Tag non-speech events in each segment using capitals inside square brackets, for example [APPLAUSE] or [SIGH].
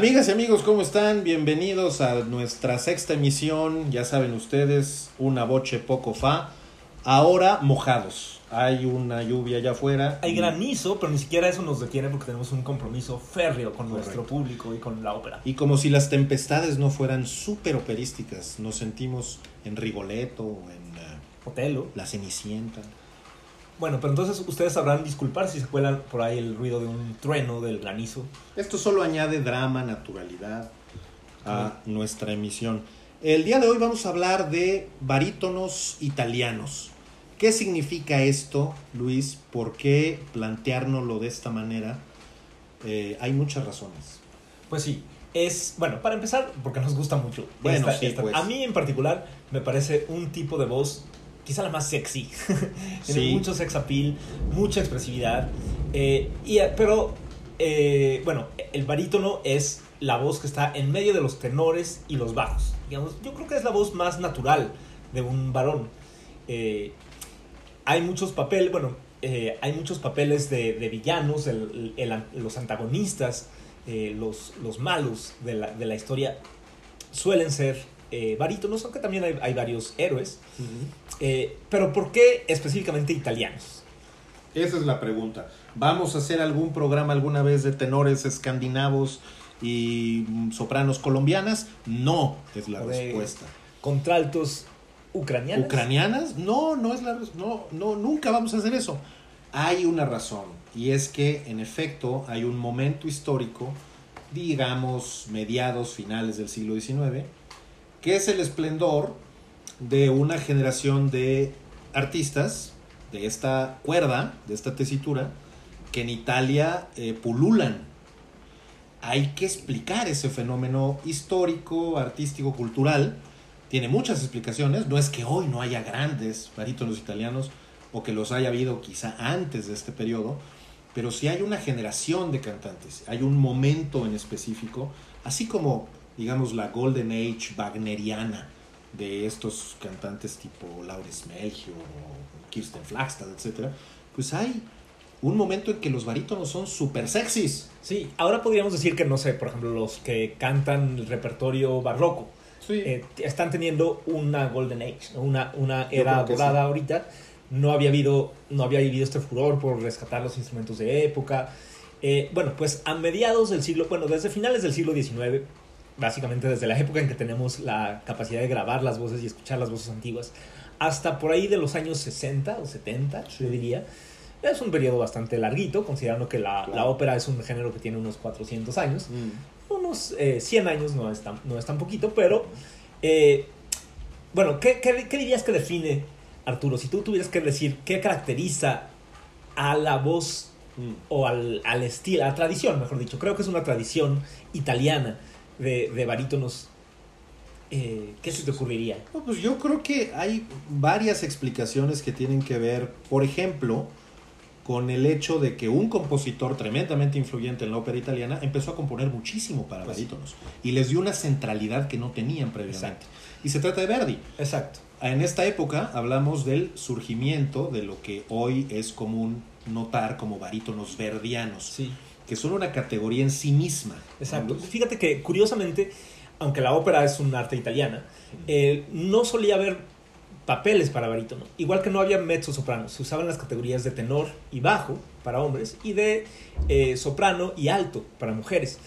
Amigas y amigos, ¿cómo están? Bienvenidos a nuestra sexta emisión. Ya saben ustedes, una boche poco fa. Ahora mojados. Hay una lluvia allá afuera. Hay granizo, pero ni siquiera eso nos detiene porque tenemos un compromiso férreo con nuestro público y con la ópera. Y como si las tempestades no fueran súper operísticas, nos sentimos en Rigoletto, en eh, Otelo. La Cenicienta. Bueno, pero entonces ustedes sabrán disculpar si se cuelan por ahí el ruido de un trueno, del granizo. Esto solo añade drama, naturalidad a nuestra emisión. El día de hoy vamos a hablar de barítonos italianos. ¿Qué significa esto, Luis? ¿Por qué planteárnoslo de esta manera? Eh, hay muchas razones. Pues sí, es, bueno, para empezar, porque nos gusta mucho. Bueno, sí, pues. A mí en particular me parece un tipo de voz, quizá la más sexy. [LAUGHS] Tiene Sí. mucho sex appeal, mucha expresividad. eh, y, pero, eh, bueno, el barítono es la voz que está en medio de los tenores y los bajos. Digamos, yo creo que es la voz más natural de un varón. Eh, hay muchos papeles, bueno, eh, hay muchos papeles de, de villanos, el- el- los antagonistas, eh, los, los malos de la, de la historia suelen ser eh, barítonos, aunque también hay, hay varios héroes. Eh, pero ¿por qué específicamente italianos? Esa es la pregunta. ¿Vamos a hacer algún programa alguna vez de tenores escandinavos y mm, sopranos colombianas? No, es la respuesta. Contraltos ucranianos. ¿Ucranianas? No, no es la no, no, nunca vamos a hacer eso. Hay una razón, y es que en efecto hay un momento histórico, digamos mediados, finales del siglo XIX, que es el esplendor de una generación de artistas de esta cuerda, de esta tesitura, que en Italia eh, pululan. Hay que explicar ese fenómeno histórico, artístico, cultural. Tiene muchas explicaciones. No es que hoy no haya grandes barítonos italianos o que los haya habido quizá antes de este periodo, pero sí hay una generación de cantantes. Hay un momento en específico, así como, digamos, la Golden Age wagneriana de estos cantantes tipo Laurens Melchior o Kirsten Flagstad, etc. Pues hay un momento en que los barítonos son súper sexys. Sí, ahora podríamos decir que, no sé, por ejemplo, los que cantan el repertorio barroco Sí. eh, están teniendo una golden age, una, una era dorada sí. ahorita. No había, habido, no había vivido este furor por rescatar los instrumentos de época. Eh, bueno, pues a mediados del siglo, bueno, desde finales del siglo XIX, básicamente desde la época en que tenemos la capacidad de grabar las voces y escuchar las voces antiguas, hasta por ahí de los años 60 o 70, yo diría. Es un periodo bastante larguito, considerando que la, Claro. la ópera es un género que tiene unos 400 años Mm. unos eh, 100 años no es tan, no es tan poquito, pero eh, bueno, ¿qué, qué, qué dirías que define, Arturo? Si tú tuvieras que decir qué caracteriza a la voz Mm. o al, al estilo, a la tradición, mejor dicho, creo que es una tradición italiana de, de barítonos. Eh, ¿Qué se te ocurriría? No, pues yo creo que hay varias explicaciones que tienen que ver, por ejemplo, con el hecho de que un compositor tremendamente influyente en la ópera italiana empezó a componer muchísimo para Pues barítonos y les dio una centralidad que no tenían previamente. Exacto. Y se trata de Verdi. Exacto. En esta época hablamos del surgimiento de lo que hoy es común notar como barítonos verdianos, Sí. Que son una categoría en sí misma. Exacto. Fíjate que curiosamente, aunque la ópera es un arte italiana, eh, no solía haber papeles para barítono. Igual que no había mezzo soprano, se usaban las categorías de tenor y bajo para hombres y de eh, soprano y alto para mujeres.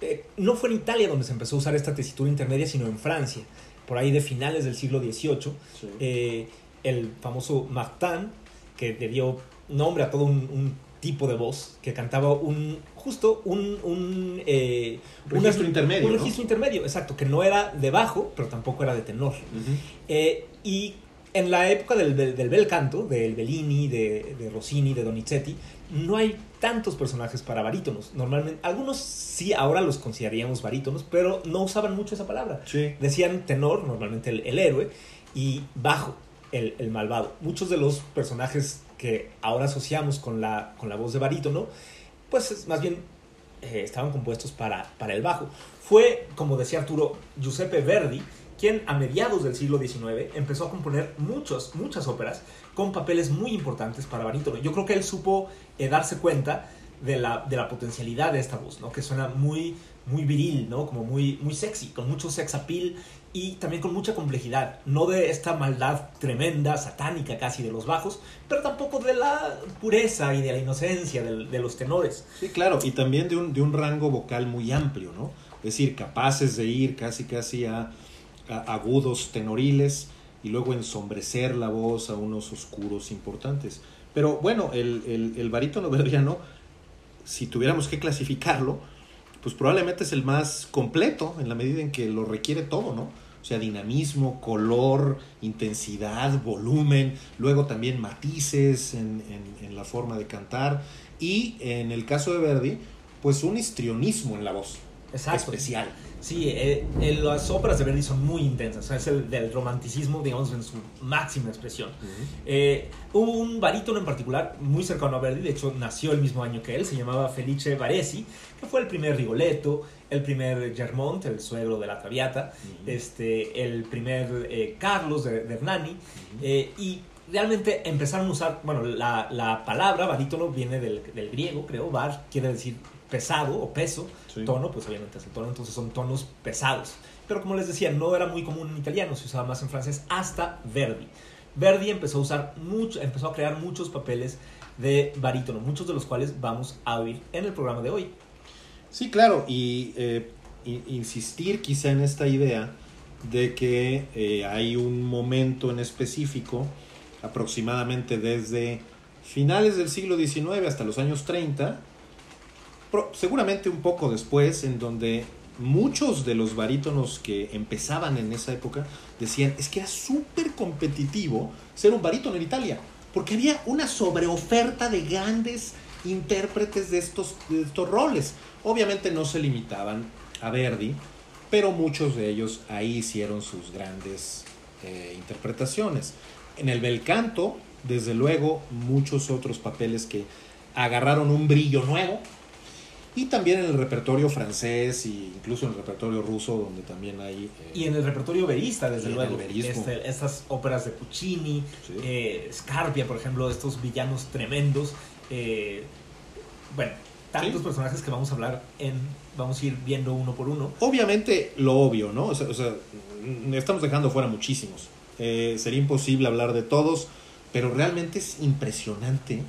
Eh, no fue en Italia donde se empezó a usar esta tesitura intermedia, sino en Francia, por ahí de finales del siglo XVIII. Sí. El famoso Martin, que le dio nombre a todo un, un tipo de voz, que cantaba un justo un, un, eh, Registro una- intermedio, Un ¿no? registro intermedio, exacto, que no era de bajo, pero tampoco era de tenor. Eh, y en la época del, del, del bel canto, del Bellini, de, de Rossini, de Donizetti, no hay tantos personajes para barítonos. Normalmente, algunos sí ahora los consideraríamos barítonos, pero no usaban mucho esa palabra. Sí. Decían tenor, normalmente el, el héroe, y bajo, el, el malvado. Muchos de los personajes que ahora asociamos con la, con la voz de barítono, pues es más bien eh, estaban compuestos para, para el bajo. Fue, como decía Arturo, Giuseppe Verdi, quien a mediados del siglo XIX empezó a componer muchos, muchas óperas con papeles muy importantes para barítono. Yo creo que él supo eh, darse cuenta de la, de la potencialidad de esta voz, ¿no? que suena muy, muy viril, ¿no? como muy, muy sexy, con mucho sex appeal y también con mucha complejidad, no de esta maldad tremenda, satánica casi de los bajos, pero tampoco de la pureza y de la inocencia de, de los tenores. Sí, claro, y también de un, de un rango vocal muy amplio, ¿no? Es decir, capaces de ir casi casi a, agudos tenoriles y luego ensombrecer la voz a unos oscuros importantes. Pero bueno, el, el, el barítono [LAUGHS] verdiano, si tuviéramos que clasificarlo, pues probablemente es el más completo en la medida en que lo requiere todo, ¿no? O sea, dinamismo, color, intensidad, volumen, luego también matices en, en, en, la forma de cantar y en el caso de Verdi, pues un histrionismo en la voz. Exacto. Especial. Sí, eh, eh, las óperas de Verdi son muy intensas, o sea, es el del romanticismo, digamos, en su máxima expresión. Uh -huh. eh, hubo un barítono en particular muy cercano a Verdi, de hecho nació el mismo año que él, se llamaba Felice Baresi, que fue el primer Rigoletto, el primer Germont, el suegro de la Traviata, uh -huh. este, el primer Carlos de, de Hernani, uh -huh. y realmente empezaron a usar, bueno, la, la palabra barítono viene del, del, griego, creo, bar quiere decir pesado o peso, sí. tono, pues obviamente es el tono, entonces son tonos pesados. Pero como les decía, no era muy común en italiano, se usaba más en francés hasta Verdi. Verdi empezó a usar mucho, empezó a crear muchos papeles de barítono, muchos de los cuales vamos a oír en el programa de hoy. Sí, claro, y eh, insistir quizá en esta idea de que eh, hay un momento en específico, aproximadamente desde finales del siglo XIX hasta los años 30, seguramente un poco después, en donde muchos de los barítonos que empezaban en esa época decían, es que era súper competitivo ser un barítono en Italia, porque había una sobreoferta de grandes intérpretes de estos, estos roles. Obviamente no se limitaban a Verdi, pero muchos de ellos ahí hicieron sus grandes eh, interpretaciones. En el bel canto, desde luego, muchos otros papeles que agarraron un brillo nuevo, y también en el repertorio francés e incluso en el repertorio ruso donde también hay eh, y en el repertorio verista desde luego. este, estas óperas de Puccini sí. eh, Scarpia por ejemplo estos villanos tremendos eh, bueno tantos sí. personajes que vamos a hablar en vamos a ir viendo uno por uno. Obviamente lo obvio no o sea, o sea estamos dejando fuera muchísimos. Sería imposible hablar de todos pero realmente es impresionante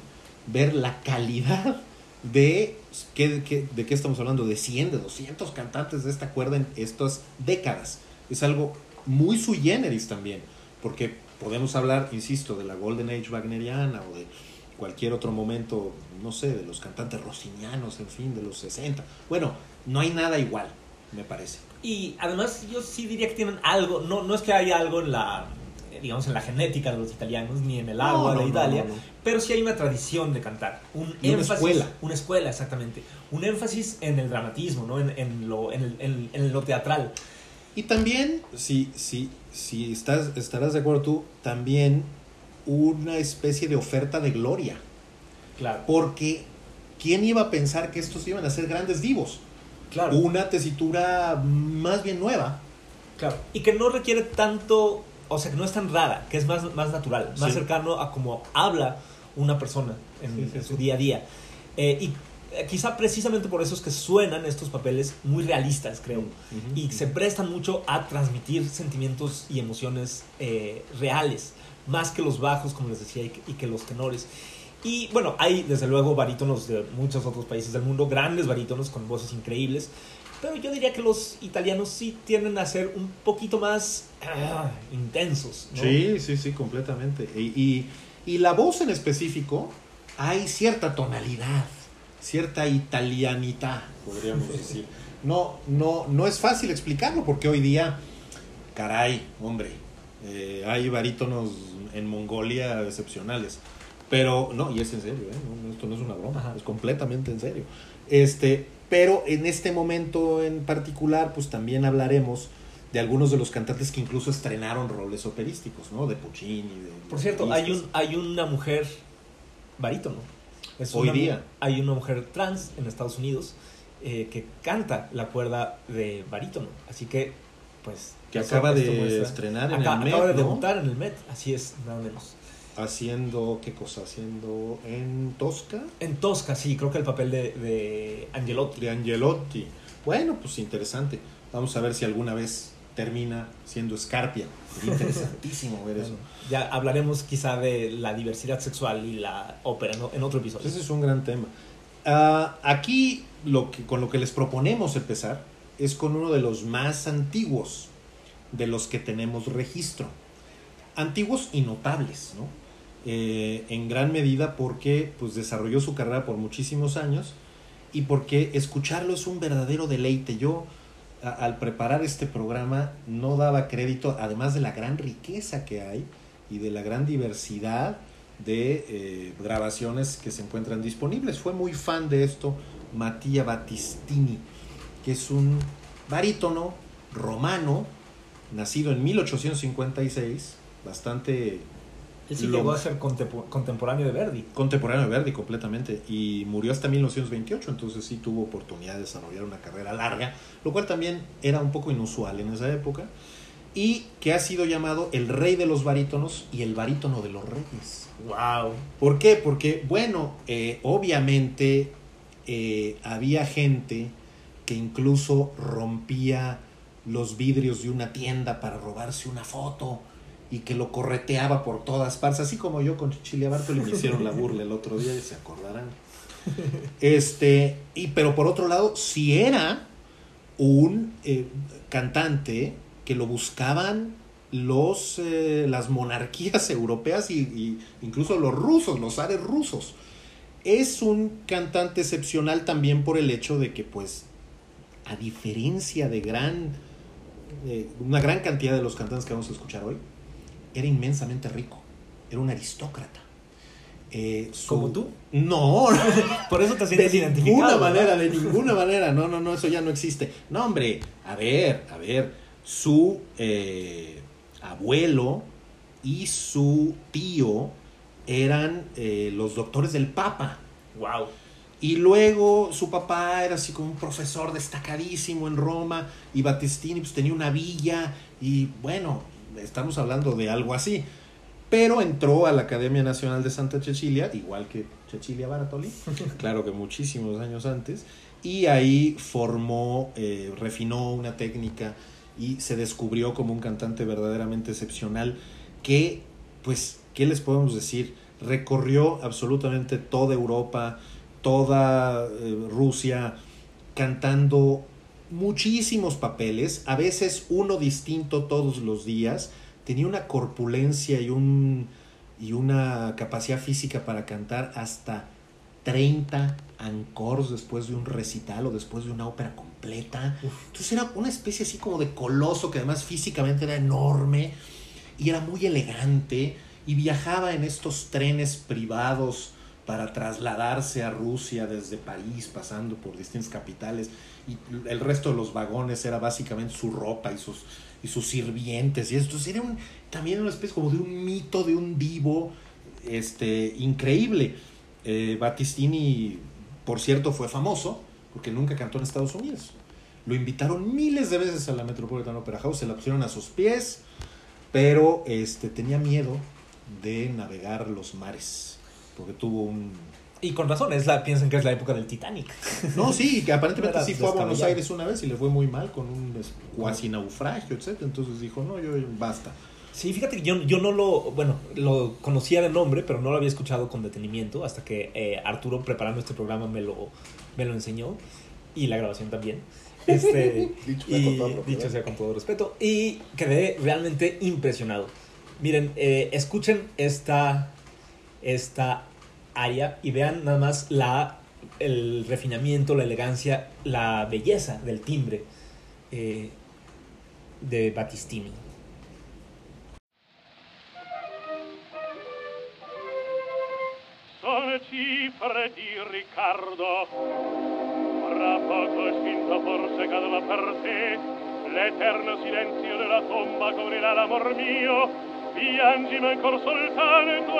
ver la calidad de ¿qué, de qué estamos hablando, de 100, de 200 cantantes de esta cuerda en estas décadas. Es algo muy sui generis también, porque podemos hablar, insisto, de la Golden Age wagneriana o de cualquier otro momento, no sé, de los cantantes rossinianos, en fin, de los 60. Bueno, no hay nada igual, me parece. Y además yo sí diría que tienen algo, no, no es que haya algo en la digamos, en la genética de los italianos, ni en el agua no, no, de Italia, no, pero sí hay una tradición de cantar. Un y énfasis, una escuela. Una escuela, exactamente. Un énfasis en el dramatismo, ¿no? en, en, lo, en, el, en, en lo teatral. Y también, si, si, si estás, estarás de acuerdo tú, también una especie de oferta de gloria. Claro. Porque, ¿quién iba a pensar que estos iban a ser grandes divos? Claro. Una tesitura más bien nueva. Claro. Y que no requiere tanto o sea, que no es tan rara, que es más, más natural, más sí. cercano a como habla una persona en, sí, sí, en su día a día. Eh, y eh, quizá precisamente por eso es que suenan estos papeles muy realistas, creo, uh -huh. y se prestan mucho a transmitir sentimientos y emociones eh, reales, más que los bajos, como les decía, y que, y que los tenores. Y bueno, hay desde luego barítonos de muchos otros países del mundo, grandes barítonos con voces increíbles, pero yo diría que los italianos sí tienden a ser un poquito más uh, intensos. ¿no? Sí, sí, sí, completamente. Y, y, y, la voz en específico, hay cierta tonalidad, cierta italianidad, podríamos [LAUGHS] decir. No, no, no es fácil explicarlo porque hoy día, caray, hombre, eh, hay barítonos en Mongolia excepcionales. Pero, no, y es en serio, ¿eh? no, esto no es una broma, Ajá. es completamente en serio. Este, pero en este momento en particular, pues también hablaremos de algunos de los cantantes que incluso estrenaron roles operísticos, ¿no? De Puccini. De, Por cierto, hay, un, hay una mujer barítono. Es Hoy una, día. Hay una mujer trans en Estados Unidos eh, que canta la cuerda de barítono. Así que, pues... Que acaba de estrenar en Acá- el Met, Acaba de ¿no? debutar en el Met, así es, nada menos. Haciendo, ¿qué cosa? Haciendo en Tosca En Tosca, sí, creo que el papel de, de Angelotti. de Angelotti. Bueno, pues interesante. Vamos a ver si alguna vez termina siendo Scarpia. Sería interesantísimo ver eso. [LAUGHS] Ya hablaremos quizá de la diversidad sexual y la ópera ¿no? en otro episodio. Ese es un gran tema. Ah, aquí lo que, con lo que les proponemos empezar es con uno de los más antiguos de los que tenemos registro. Antiguos y notables, ¿no? Eh, en gran medida porque pues, desarrolló su carrera por muchísimos años y porque escucharlo es un verdadero deleite. Yo al preparar este programa no daba crédito, además de la gran riqueza que hay y de la gran diversidad de eh, grabaciones que se encuentran disponibles. Fue muy fan de esto Mattia Battistini, que es un barítono romano, nacido en 1856, bastante Él sí lo- llegó a ser contempo- contemporáneo de Verdi. contemporáneo de Verdi completamente y murió hasta 1928, entonces sí tuvo oportunidad de desarrollar una carrera larga, lo cual también era un poco inusual en esa época, y que ha sido llamado el rey de los barítonos y el barítono de los reyes. ¡Wow! ¿Por qué? Porque, bueno, eh, obviamente eh, había gente que incluso rompía los vidrios de una tienda para robarse una foto y que lo correteaba por todas partes, así como yo con Chilia Bartoli me [LAUGHS] hicieron la burla el otro día, y se acordarán. Este, y pero por otro lado, si era un eh, cantante que lo buscaban los eh, las monarquías [LAUGHS] europeas y, y incluso los rusos, los zares rusos. Es un cantante excepcional también por el hecho de que, pues, a diferencia de gran eh, una gran cantidad de los cantantes que vamos a escuchar hoy, era inmensamente rico, era un aristócrata. Eh, su- ¿Como tú? No, [LAUGHS] Por eso te de sientes ninguna identificado. manera, ¿verdad? de ninguna manera. No, no, no, eso ya no existe. No, hombre, a ver, a ver. Su eh, abuelo y su tío eran eh, los doctores del Papa. ¡Wow! Y luego su papá era así como un profesor destacadísimo en Roma y Battistini pues tenía una villa y bueno, estamos hablando de algo así. Pero entró a la Academia Nacional de Santa Cecilia, igual que Cecilia Bartoli, [LAUGHS] claro que muchísimos años antes, y ahí formó, eh, refinó una técnica y se descubrió como un cantante verdaderamente excepcional que, pues, ¿qué les podemos decir? Recorrió absolutamente toda Europa, toda eh, Rusia, cantando muchísimos papeles, a veces uno distinto todos los días, tenía una corpulencia y, un, y una capacidad física para cantar hasta 30 encores después de un recital o después de una ópera completa. Entonces era una especie así como de coloso que además físicamente era enorme y era muy elegante y viajaba en estos trenes privados para trasladarse a Rusia desde París, pasando por distintas capitales, y el resto de los vagones era básicamente su ropa y sus, y sus sirvientes, y esto era un, también una especie como de un mito, de un divo este, increíble. Eh, Battistini, por cierto, fue famoso porque nunca cantó en Estados Unidos. Lo invitaron miles de veces a la Metropolitan Opera House, se la pusieron a sus pies, pero este, tenía miedo de navegar los mares, porque tuvo un... Y con razón, es la, piensan que es la época del Titanic. No, sí, que aparentemente Era sí fue a Buenos. Aires una vez y le fue muy mal con un cuasi naufragio, etc. Entonces dijo, no, yo basta. Sí, fíjate que yo, yo no lo, bueno, lo conocía de nombre, pero no lo había escuchado con detenimiento hasta que eh, Arturo preparando este programa me lo, me lo enseñó y la grabación también. Este, [LAUGHS] Dicho sea y, con todo respeto. dicho sea con todo respeto. Y quedé realmente impresionado. Miren, eh, escuchen esta, esta área y vean nada más la, el refinamiento, la elegancia, la belleza del timbre eh, de Battistini. Sono cifre di Riccardo Fra poco estinto forse cadrà per te L'eterno silenzio della tomba coprirà l'amor mio Piangimi ancor soltanto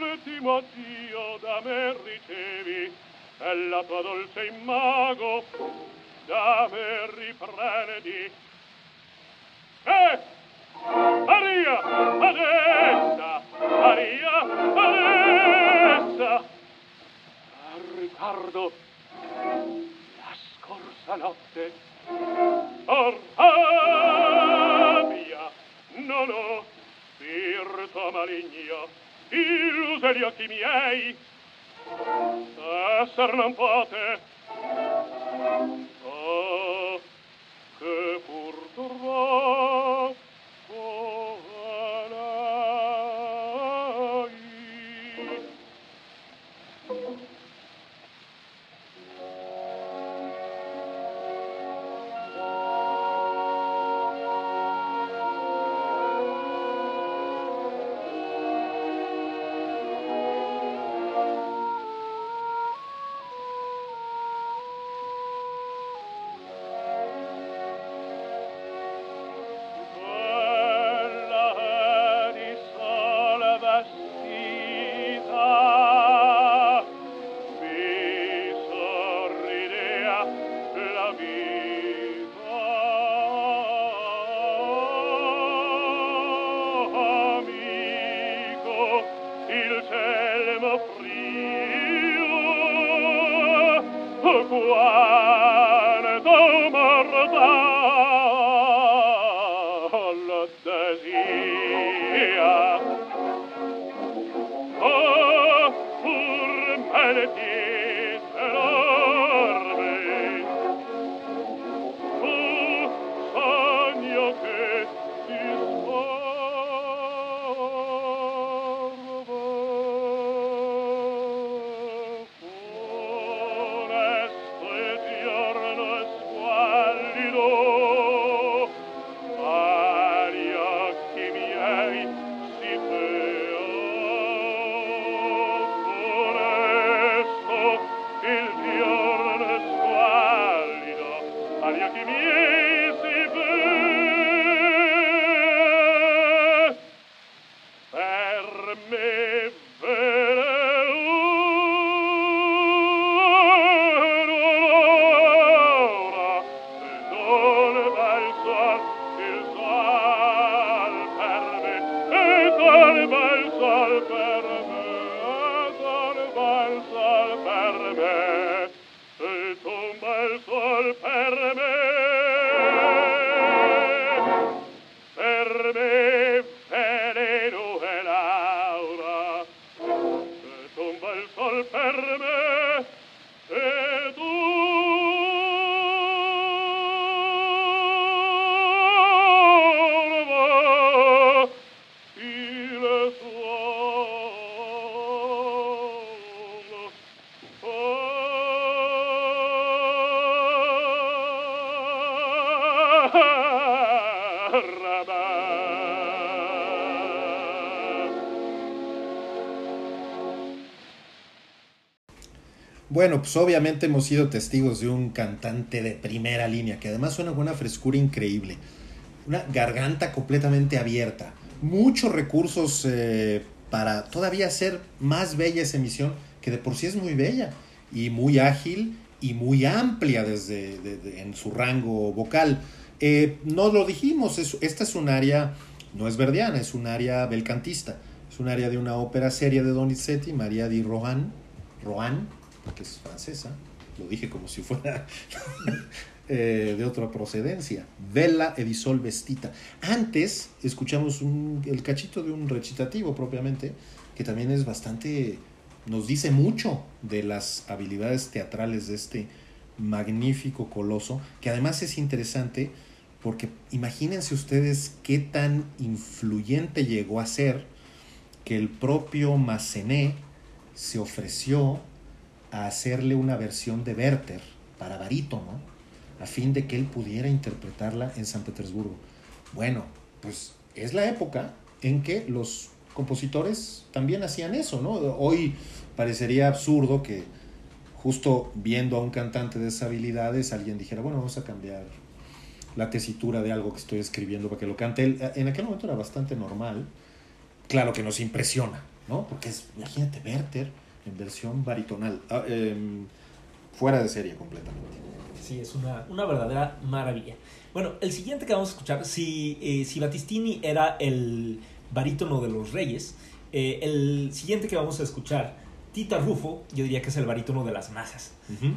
Ultimo addio da me ricevi e la tua dolce imago da me riprendi. Eh! Maria! Adessa! Maria! Adessa! Ah, Riccardo! La scorsa notte Orfabia non ho spirito maligno illuse gli occhi miei, esser non pote, oh, che pur 过。Bueno, pues obviamente hemos sido testigos de un cantante de primera línea, que además suena con una frescura increíble, una garganta completamente abierta, muchos recursos eh, para todavía hacer más bella esa emisión, que de por sí es muy bella, y muy ágil y muy amplia desde en su rango vocal. Eh, no lo dijimos, esta es un área, no es verdiana, es un área belcantista, es un área de una ópera seria de Donizetti, María di Rohan, Rohan que es francesa, lo dije como si fuera [LAUGHS] eh, de otra procedencia, Vela Edisol Vestita. Antes escuchamos el cachito de un recitativo propiamente, que también es bastante, nos dice mucho de las habilidades teatrales de este magnífico coloso, que además es interesante porque imagínense ustedes qué tan influyente llegó a ser que el propio Massenet se ofreció a hacerle una versión de Werther para barítono, a fin de que él pudiera interpretarla en San Petersburgo. Bueno, pues es la época en que los compositores también hacían eso, ¿no? Hoy parecería absurdo que justo viendo a un cantante de esas habilidades alguien dijera, bueno, vamos a cambiar la tesitura de algo que estoy escribiendo para que lo cante. En aquel momento era bastante normal. Claro que nos impresiona, ¿no? Porque es, imagínate, Werther en versión baritonal. Ah, em, fuera de serie completamente. Sí, es una, una verdadera maravilla. Bueno, el siguiente que vamos a escuchar, si, eh, si Battistini era el barítono de los Reyes, eh, el siguiente que vamos a escuchar, Tita Rufo, yo diría que es el barítono de las masas.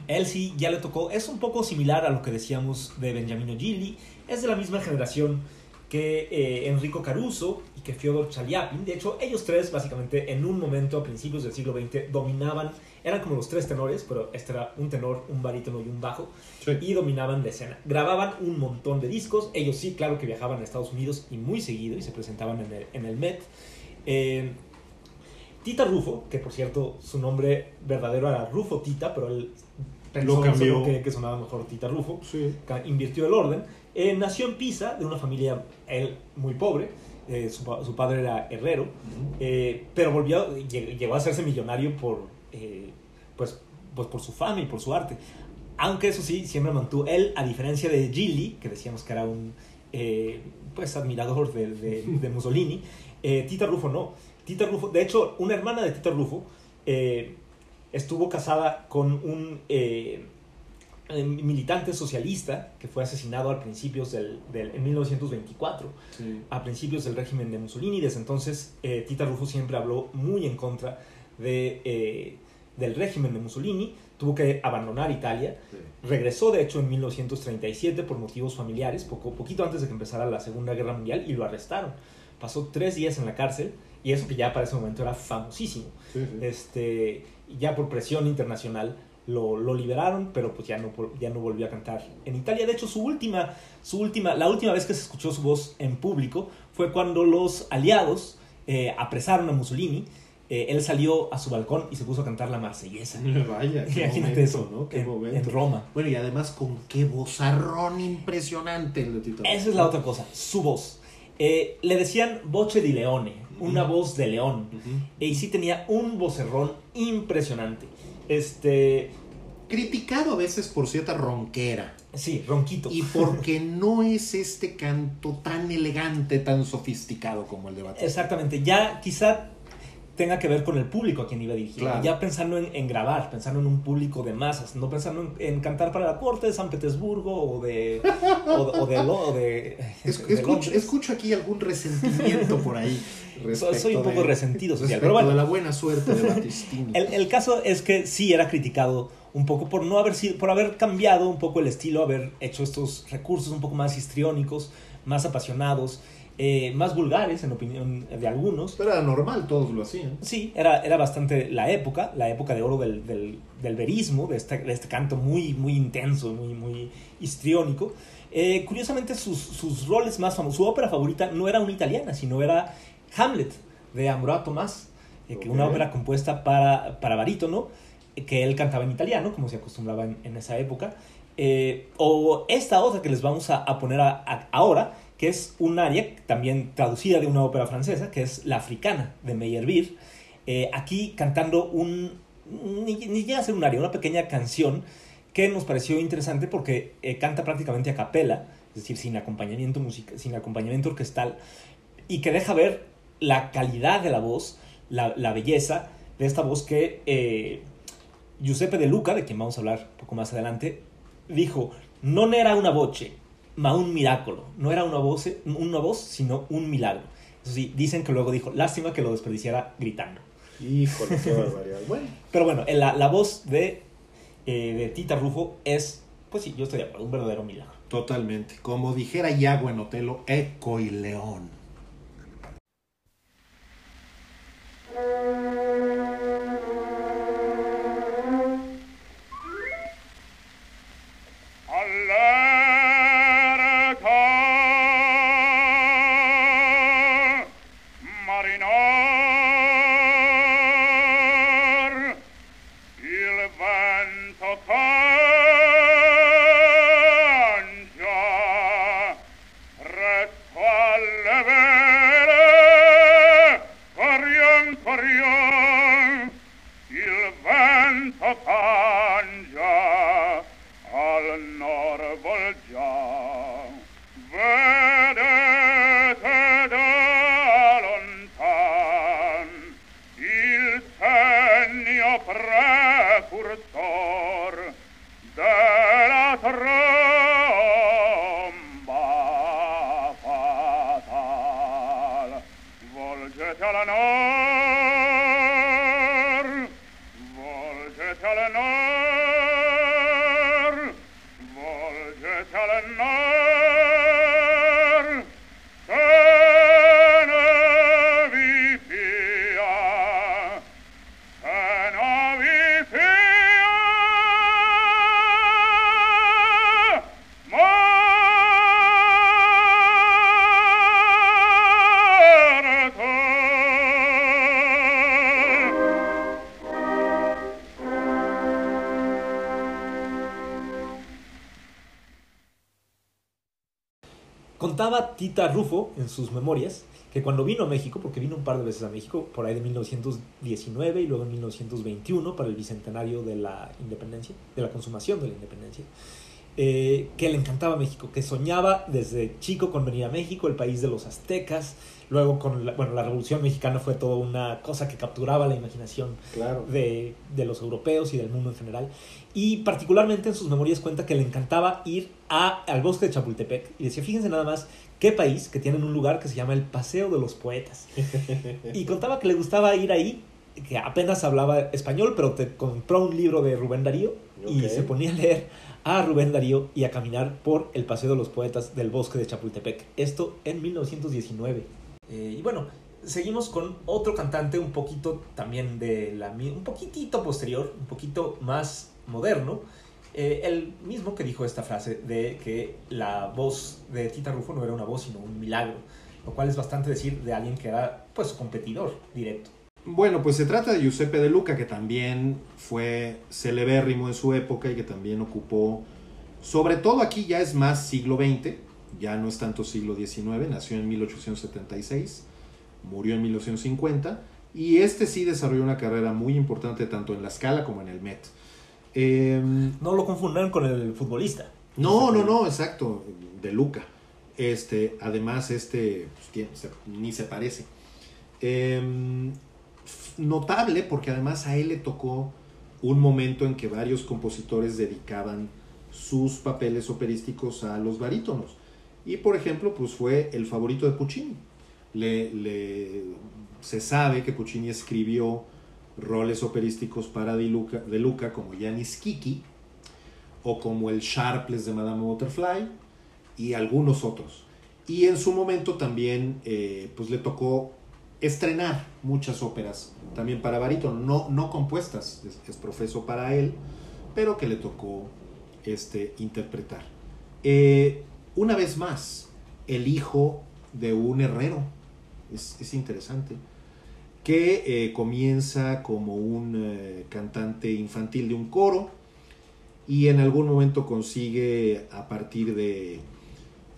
Él sí ya le tocó, es un poco similar a lo que decíamos de Benjamino Gilli, es de la misma generación que eh, Enrico Caruso y que Fyodor Chaliapin. De hecho, ellos tres básicamente en un momento a principios del siglo XX dominaban, eran como los tres tenores, pero este era un tenor, un barítono y un bajo, Sí. y dominaban la escena. Grababan un montón de discos, ellos sí, claro que viajaban a Estados Unidos y muy seguido y se presentaban en el, en el Met. Eh, Tita Rufo, que por cierto su nombre verdadero era Rufo Tita, pero él pensó Lo cambió. que, que sonaba mejor Tita Rufo Sí. invirtió el orden. Eh, nació en Pisa, de una familia él muy pobre. eh, su, pa- su padre era herrero, eh, pero volvió, lleg- llegó a hacerse millonario por, pues, pues por su fama y por su arte. Aunque eso sí, siempre mantuvo él, a diferencia de Gilli, que decíamos que era un pues admirador de, de- [LAUGHS] de Mussolini, Tita Rufo no. Tita Rufo, de hecho, una hermana de Tita Rufo estuvo casada con un militante socialista que fue asesinado a principios del, del- en 1924 Sí. a principios del régimen de Mussolini. Desde entonces, eh, Tita Rufo siempre habló muy en contra de, eh, del régimen de Mussolini. Tuvo que abandonar Italia. Regresó, de hecho, en 1937 por motivos familiares, poco, poquito antes de que empezara la Segunda Guerra Mundial, y lo arrestaron. Pasó tres días en la cárcel, y eso que ya para ese momento era famosísimo. Sí, sí. Este, ya por presión internacional lo, lo liberaron, pero pues ya no, ya no volvió a cantar en Italia. De hecho, su última, su última, la última vez que se escuchó su voz en público fue cuando los aliados eh, apresaron a Mussolini. Eh, él salió a su balcón y se puso a cantar la marsellesa. Vaya, qué Imagínate momento, eso, ¿no? Qué en, momento. en Roma. Bueno, y además con qué vozarrón impresionante el Tito. Esa es la otra cosa, su voz. Eh, le decían voce di leone, una voz de león. Y sí tenía un vocerrón impresionante. Este, Criticado a veces por cierta ronquera. sí, ronquito. Y porque no es este canto tan elegante, tan sofisticado como el de Batista. Exactamente, ya quizá tenga que ver con el público a quien iba dirigido. Claro. Ya pensando en, en grabar, pensando en un público de masas, no pensando en, en cantar para la corte de San Petersburgo o de. o, o de, Lo- o de, [LAUGHS] Es- de escucho, aquí algún resentimiento por ahí. [LAUGHS] Soy, un poco de- resentido social, pero bueno. de la buena suerte de. [LAUGHS] El, el caso es que sí era criticado un poco por no haber sido, por haber cambiado un poco el estilo, haber hecho estos recursos un poco más histriónicos, más apasionados, eh, más vulgares en opinión de algunos. Pero era normal, todos lo hacían. Sí, era, era bastante la época, la época de oro del, del, del verismo, de este, de este canto muy, muy intenso, muy, muy histriónico. Eh, curiosamente, sus, sus roles más famosos, su ópera favorita no era una italiana, sino era Hamlet, de Ambroise Tomás, eh, que Ok. una ópera compuesta para, para barítono, eh, que él cantaba en italiano, como se acostumbraba en, en esa época. Eh, o esta otra que les vamos a, a poner a- a- ahora, que es un aria también traducida de una ópera francesa, que es La Africana de Meyerbeer. Eh, aquí cantando un. Ni, ni llega a un aria, una pequeña canción que nos pareció interesante porque eh, canta prácticamente a capela, es decir, sin acompañamiento, musica, sin acompañamiento orquestal, y que deja ver la calidad de la voz, la, la belleza de esta voz que eh, Giuseppe De Luca, de quien vamos a hablar un poco más adelante, dijo: No era una voce, ma un miracolo. No era una voz, una voz, sino un milagro. Eso sí, dicen que luego dijo: Lástima que lo desperdiciara gritando. Híjole, qué [LAUGHS] barbaridad. Bueno, Pero bueno, la, la voz de, eh, de Tita Rufo es, pues sí, yo estoy de acuerdo, un verdadero milagro. totalmente. Como dijera Iago en Otelo, eco y león. Tita Rufo en sus memorias que cuando vino a México, porque vino un par de veces a México, por ahí de 1919 y luego en 1921 para el bicentenario de la independencia, de la consumación de la independencia, eh, que le encantaba México, que soñaba desde chico con venir a México, el país de los aztecas, luego con la, bueno, la Revolución Mexicana fue toda una cosa que capturaba la imaginación Claro. de, de los europeos y del mundo en general. Y particularmente en sus memorias cuenta que le encantaba ir a, al bosque de Chapultepec. Y decía, fíjense nada más, qué país que tienen un lugar que se llama el Paseo de los Poetas. y contaba que le gustaba ir ahí, que apenas hablaba español, pero te compró un libro de Rubén Darío y Ok. se ponía a leer a Rubén Darío y a caminar por el Paseo de los Poetas del bosque de Chapultepec. Esto en 1919. Eh, y bueno, seguimos con otro cantante un poquito también de la un poquitito posterior, un poquito más moderno. Eh, el mismo que dijo esta frase de que la voz de Tita Rufo no era una voz sino un milagro, lo cual es bastante decir de alguien que era pues competidor directo. Bueno, pues se trata de Giuseppe De Luca, que también fue celebérrimo en su época y que también ocupó, sobre todo aquí ya es más siglo XX, ya no es tanto siglo XIX, nació en 1876, murió en 1950, y este sí desarrolló una carrera muy importante tanto en la escala como en el Met. Em, No lo confundan con el futbolista. no, no, no, exacto, de Luca. Este, además, este pues, tiene- se- ni se parece. Em, notable porque además a él le tocó un momento en que varios compositores dedicaban sus papeles operísticos a los barítonos. Y por ejemplo, pues fue el favorito de Puccini. Le, se sabe que Puccini escribió roles operísticos para De Luca, como Yanis Kiki o como el Sharpless de Madame Butterfly y algunos otros. Y en su momento también eh, pues le tocó estrenar muchas óperas también para barítono, no, no compuestas, es, es profeso para él, pero que le tocó este, interpretar. Eh, una vez más, el hijo de un herrero, es, es interesante, que eh, comienza como un eh, cantante infantil de un coro y en algún momento consigue a partir de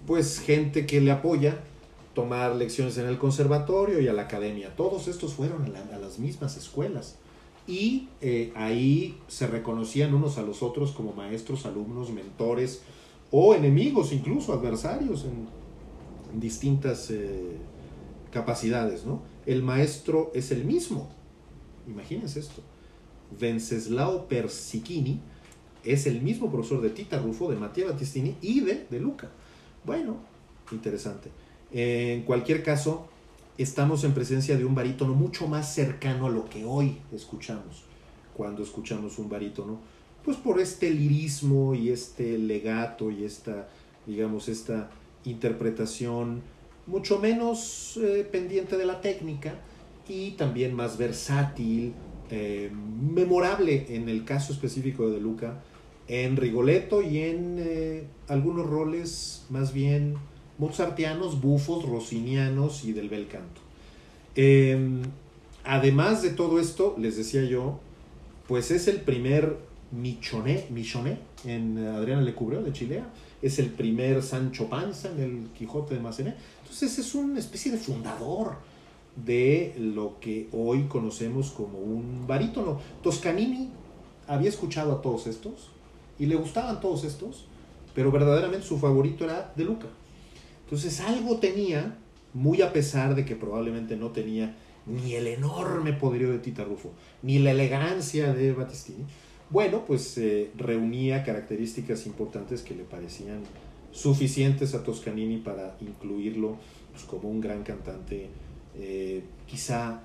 pues gente que le apoya tomar lecciones en el conservatorio y a la academia. Todos estos fueron a, la- a las mismas escuelas y eh, ahí se reconocían unos a los otros como maestros, alumnos, mentores o enemigos, incluso adversarios en, distintas eh, capacidades. ¿no? El maestro es el mismo. Imagínense esto. Venceslao Persichini es el mismo profesor de Tita Rufo, de Mattia Battistini y de, de Luca. Bueno, interesante. En cualquier caso, estamos en presencia de un barítono mucho más cercano a lo que hoy escuchamos cuando escuchamos un barítono, pues por este lirismo y este legato y esta, digamos, esta interpretación mucho menos eh, pendiente de la técnica y también más versátil, eh, memorable en el caso específico de Luca, en Rigoletto y en eh, algunos roles más bien mozartianos, bufos, rossinianos y del bel canto. Eh, además de todo esto, les decía yo, pues es el primer Michoné, Michoné en Adriana Lecouvreur de Chilea, es el primer Sancho Panza en el Quijote de Macené. Entonces es una especie de fundador de lo que hoy conocemos como un barítono. Toscanini había escuchado a todos estos y le gustaban todos estos, pero verdaderamente su favorito era De Luca. Entonces algo tenía, muy a pesar de que probablemente no tenía ni el enorme poderío de Tita Rufo, ni la elegancia de Battistini. Bueno, pues eh, reunía características importantes que le parecían suficientes a Toscanini para incluirlo pues, como un gran cantante eh, quizá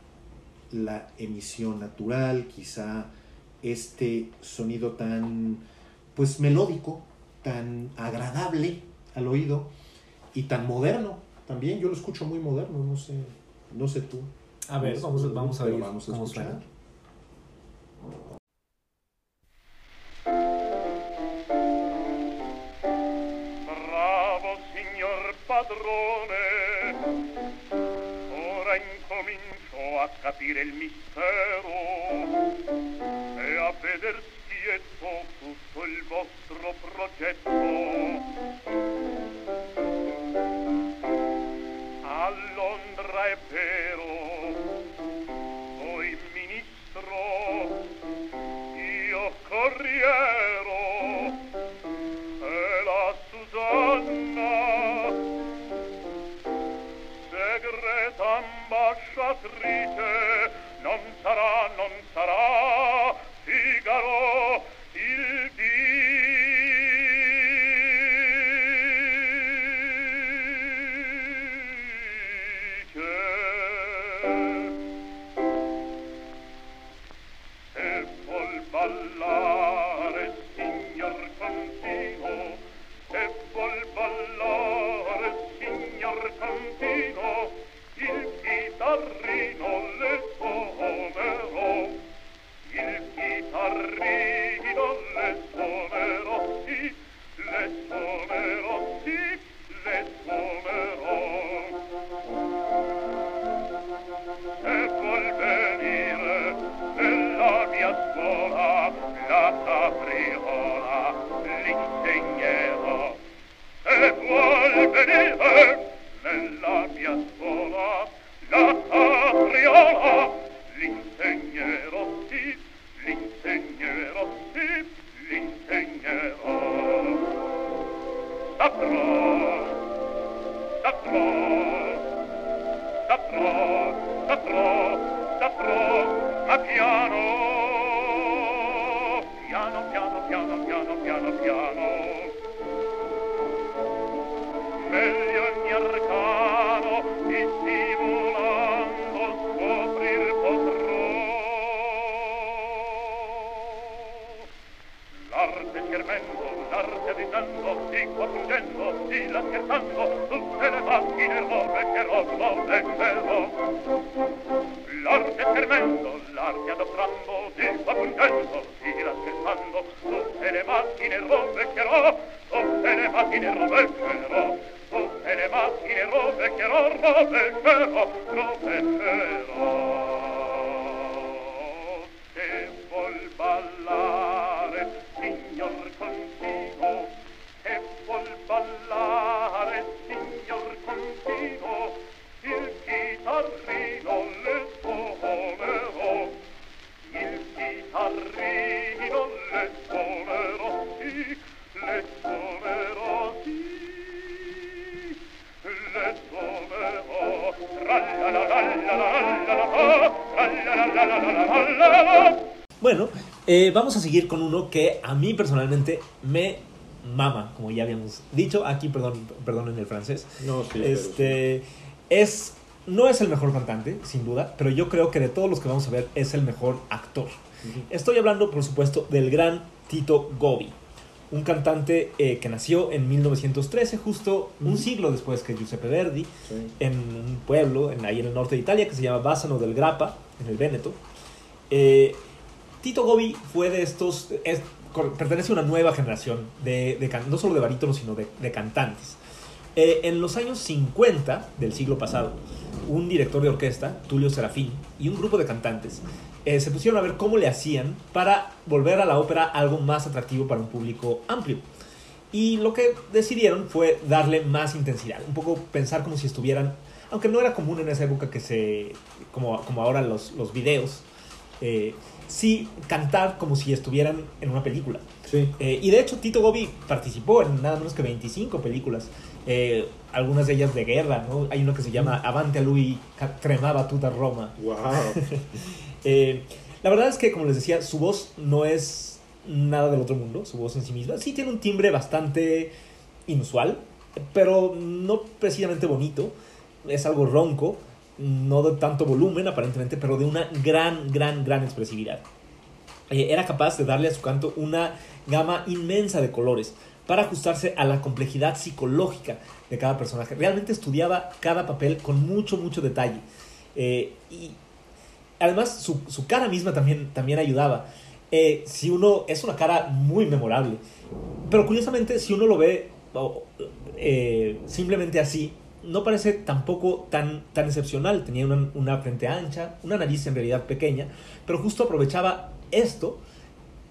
la emisión natural, quizá este sonido tan pues melódico, tan agradable al oído y tan moderno también. Yo lo escucho muy moderno, no sé, no sé tú. A ver, vamos, vamos a ver vamos a escuchar. suena. Bravo signor padrone, ora incomincio a capire il mistero e a veder schietto tutto il vostro progetto. Londra è vero, eh, vamos a seguir con uno que a mí personalmente me mama, como ya habíamos dicho. Aquí, perdón, perdonen el francés. No, sí, Este es no es el mejor cantante, sin duda, pero yo creo que de todos los que vamos a ver es el mejor actor. Estoy hablando, por supuesto, del gran Tito Gobi, un cantante eh, que nació en 1913, justo un siglo después que Giuseppe Verdi, Sí. en un pueblo en, ahí en el norte de Italia que se llama Bassano del Grappa, en el Véneto. Eh, Tito Gobi fue de estos, pertenece a una nueva generación, de, no solo de barítonos, sino de, cantantes. Eh, en los años 50 del siglo pasado, un director de orquesta, Tulio Serafín, y un grupo de cantantes eh, se pusieron a ver cómo le hacían para volver a la ópera algo más atractivo para un público amplio. Y lo que decidieron fue darle más intensidad, un poco pensar como si estuvieran, aunque no era común en esa época que se, como, ahora los, los videos, eh, sí cantar como si estuvieran en una película. Sí. Eh, y de hecho Tito Gobi participó en nada menos que 25 películas, eh, algunas de ellas de guerra, ¿no? Hay uno que se llama Avante a lui, tremaba tutta Roma. Wow. [LAUGHS] Eh, la verdad es que, como les decía, su voz no es nada del otro mundo, su voz en sí misma. Sí tiene un timbre bastante inusual, pero no precisamente bonito. Es algo ronco. No de tanto volumen aparentemente, pero de una gran, gran, gran expresividad. Eh, era capaz de darle a su canto una gama inmensa de colores para ajustarse a la complejidad psicológica de cada personaje. Realmente estudiaba cada papel con mucho, mucho detalle. Eh, y además su, su, cara misma también, también ayudaba. Eh, si uno es una cara muy memorable, pero curiosamente si uno lo ve simplemente así, no parece tampoco tan, tan excepcional. Tenía una, una frente ancha, una nariz en realidad pequeña, pero justo aprovechaba esto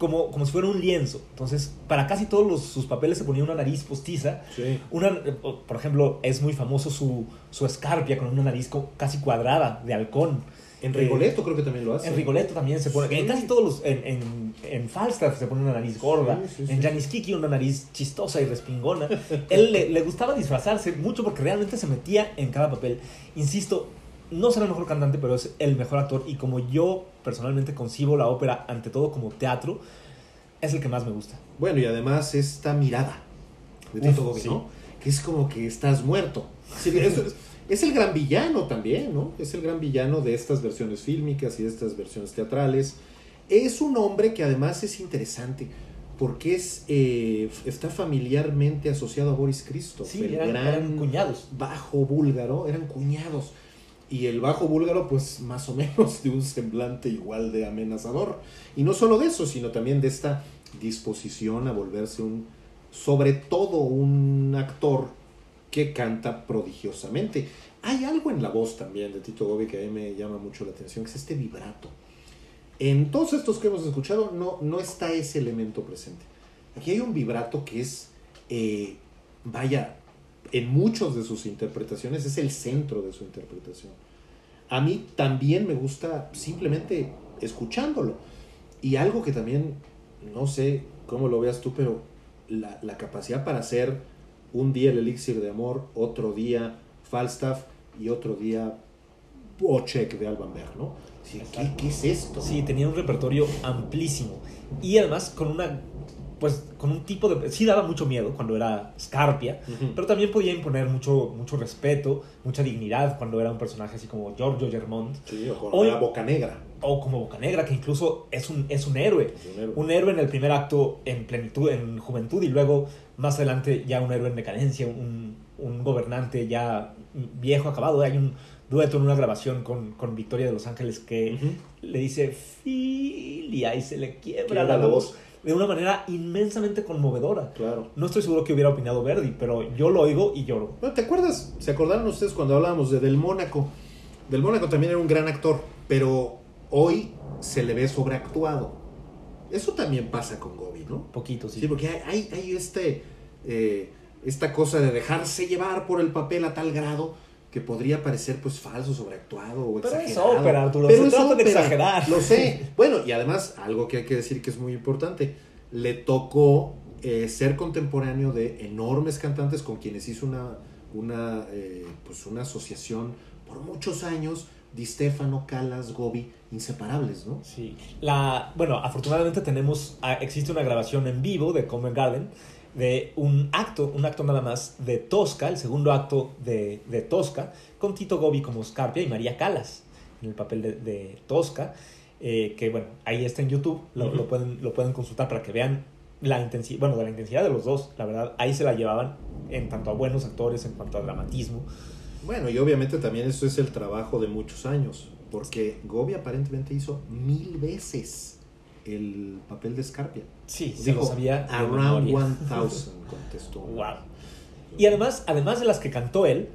como, como si fuera un lienzo. Entonces, para casi todos los, sus papeles se ponía una nariz postiza. Sí. Una, por ejemplo, es muy famoso su, su escarpia con una nariz casi cuadrada de halcón. En Rigoletto creo que también lo hace. En Rigoletto también se pone. Sí. En casi todos los. En, en, en Falstaff se pone una nariz gorda. Sí, sí, en Janis Kiki una nariz chistosa y respingona. Él le, le gustaba disfrazarse mucho porque realmente se metía en cada papel. Insisto, no será el mejor cantante, pero es el mejor actor. Y como yo personalmente concibo la ópera ante todo como teatro, es el que más me gusta. Bueno, y además esta mirada de Tito Gobi. ¿no? Que es como que estás muerto. Sí, es, es el gran villano también, ¿no? Es el gran villano de estas versiones fílmicas y de estas versiones teatrales. Es un hombre que además es interesante porque es eh, está familiarmente asociado a Boris Christoph, Sí, el eran, gran eran cuñados. bajo búlgaro, eran cuñados. Y el bajo búlgaro, pues más o menos de un semblante igual de amenazador. Y no solo de eso, sino también de esta disposición a volverse un, sobre todo un actor que canta prodigiosamente. Hay algo en la voz también de Tito Gobi que a mí me llama mucho la atención, que es este vibrato. En todos estos que hemos escuchado no, no está ese elemento presente. Aquí hay un vibrato que es, eh, vaya, en muchos de sus interpretaciones es el centro de su interpretación. A mí también me gusta simplemente escuchándolo. Y algo que también, no sé cómo lo veas tú, pero la, la capacidad para hacer un día el elixir de amor, otro día Falstaff y otro día Bochek de Alban Berg, ¿no? ¿qué, ¿Qué es esto? Sí, tenía un repertorio amplísimo. Y además con una. Pues con un tipo de. Sí daba mucho miedo cuando era Scarpia. Pero también podía imponer mucho, mucho respeto, mucha dignidad cuando era un personaje así como Giorgio Germont. Sí, o con Hoy- la boca negra. O como Bocanegra, que incluso es un, es un héroe. Es un héroe. Un héroe en el primer acto en plenitud, en juventud, y luego más adelante ya un héroe en decadencia, un, un gobernante ya viejo, acabado. Hay un dueto en una grabación con, con Victoria de Los Ángeles que le dice Filia y se le quiebra Quiebra la la voz voz. De una manera inmensamente conmovedora. Claro. No estoy seguro que hubiera opinado Verdi, pero yo lo oigo y lloro. Bueno, ¿Te acuerdas? ¿Se acordaron ustedes cuando hablábamos de Del Mónaco? Del Mónaco también era un gran actor, pero hoy se le ve sobreactuado. Eso también pasa con Gobi, ¿no? Poquito, sí. Sí, porque hay, hay, hay este, eh, esta cosa de dejarse llevar por el papel a tal grado que podría parecer pues falso, sobreactuado o Pero es exagerado. ópera, Arturo, Pero se es trata de ópera, exagerar. Lo sé. Bueno, y además, algo que hay que decir que es muy importante, le tocó eh, ser contemporáneo de enormes cantantes con quienes hizo una, una, eh, pues una asociación por muchos años, Di Stefano, Calas, Gobi, inseparables, ¿no? Sí. La, bueno, afortunadamente tenemos, ah, existe una grabación en vivo de Covent Garden de un acto, un acto nada más de Tosca, el segundo acto de, de Tosca, con Tito Gobi como Scarpia y María Calas en el papel de, de Tosca, eh, que bueno, ahí está en YouTube, lo, lo pueden, lo pueden consultar para que vean la intensidad, bueno, de la intensidad de los dos, la verdad, ahí se la llevaban en tanto a buenos actores, en cuanto a dramatismo. Bueno, y obviamente también eso es el trabajo de muchos años, porque Gobi aparentemente hizo mil veces el papel de Scarpia. Sí, se lo sabía. Around memoria. 1000, contestó. [LAUGHS] Wow. Y además, además de las que cantó él,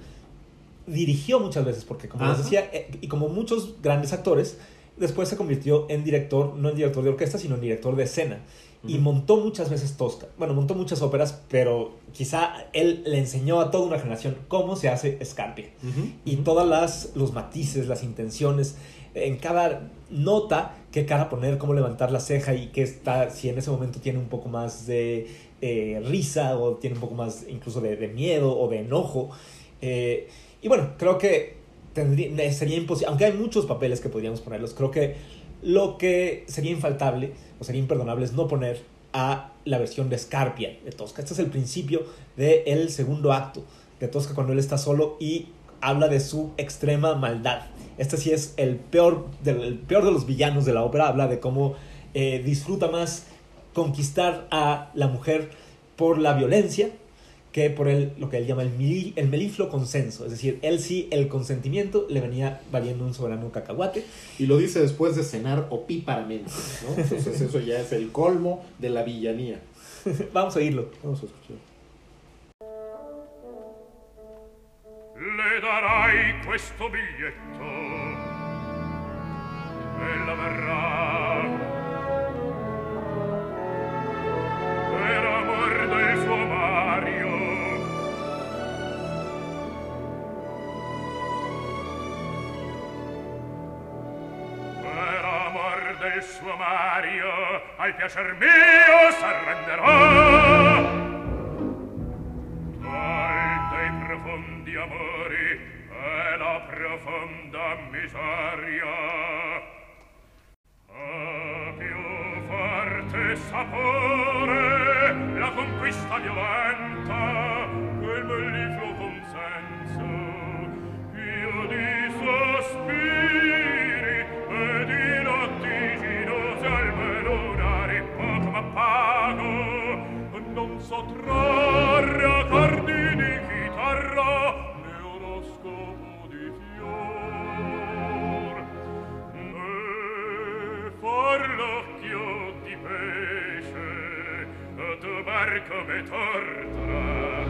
dirigió muchas veces, porque como les decía, eh, y como muchos grandes actores, después se convirtió en director, no en director de orquesta, sino en director de escena. Y montó muchas veces Tosca. Bueno, montó muchas óperas, pero quizá él le enseñó a toda una generación cómo se hace Scarpia. Y todas las los matices, las intenciones, en cada nota, qué cara poner, cómo levantar la ceja y qué está, si en ese momento tiene un poco más de eh, risa o tiene un poco más incluso de, de miedo o de enojo. Eh, y bueno, creo que tendría, sería imposible, aunque hay muchos papeles que podríamos ponerlos, creo que lo que sería infaltable o sería imperdonable es no poner a la versión de Scarpia de Tosca. Este es el principio del segundo acto de Tosca cuando él está solo y habla de su extrema maldad. Este sí es el peor, del, el peor de los villanos de la ópera. Habla de cómo eh, disfruta más conquistar a la mujer por la violencia que por el, lo que él llama el, mili- el melifluo consenso. Es decir, él sí, el consentimiento le venía valiendo un soberano cacahuate. Y lo dice después de cenar opíparamente, ¿no? Entonces eso ya es el colmo de la villanía. [LAUGHS] Vamos a oírlo. Vamos a escuchar. darai questo biglietto. Ella verrà. Per amor del suo Mario. Per amor del suo Mario al piacer mio s'arrenderò profonda miseria. A più forte sapore la conquista violenta quel mellifluo consenso. Più di sospiri e di notti ginose al melunare poco ma pago non so troppo come tortura.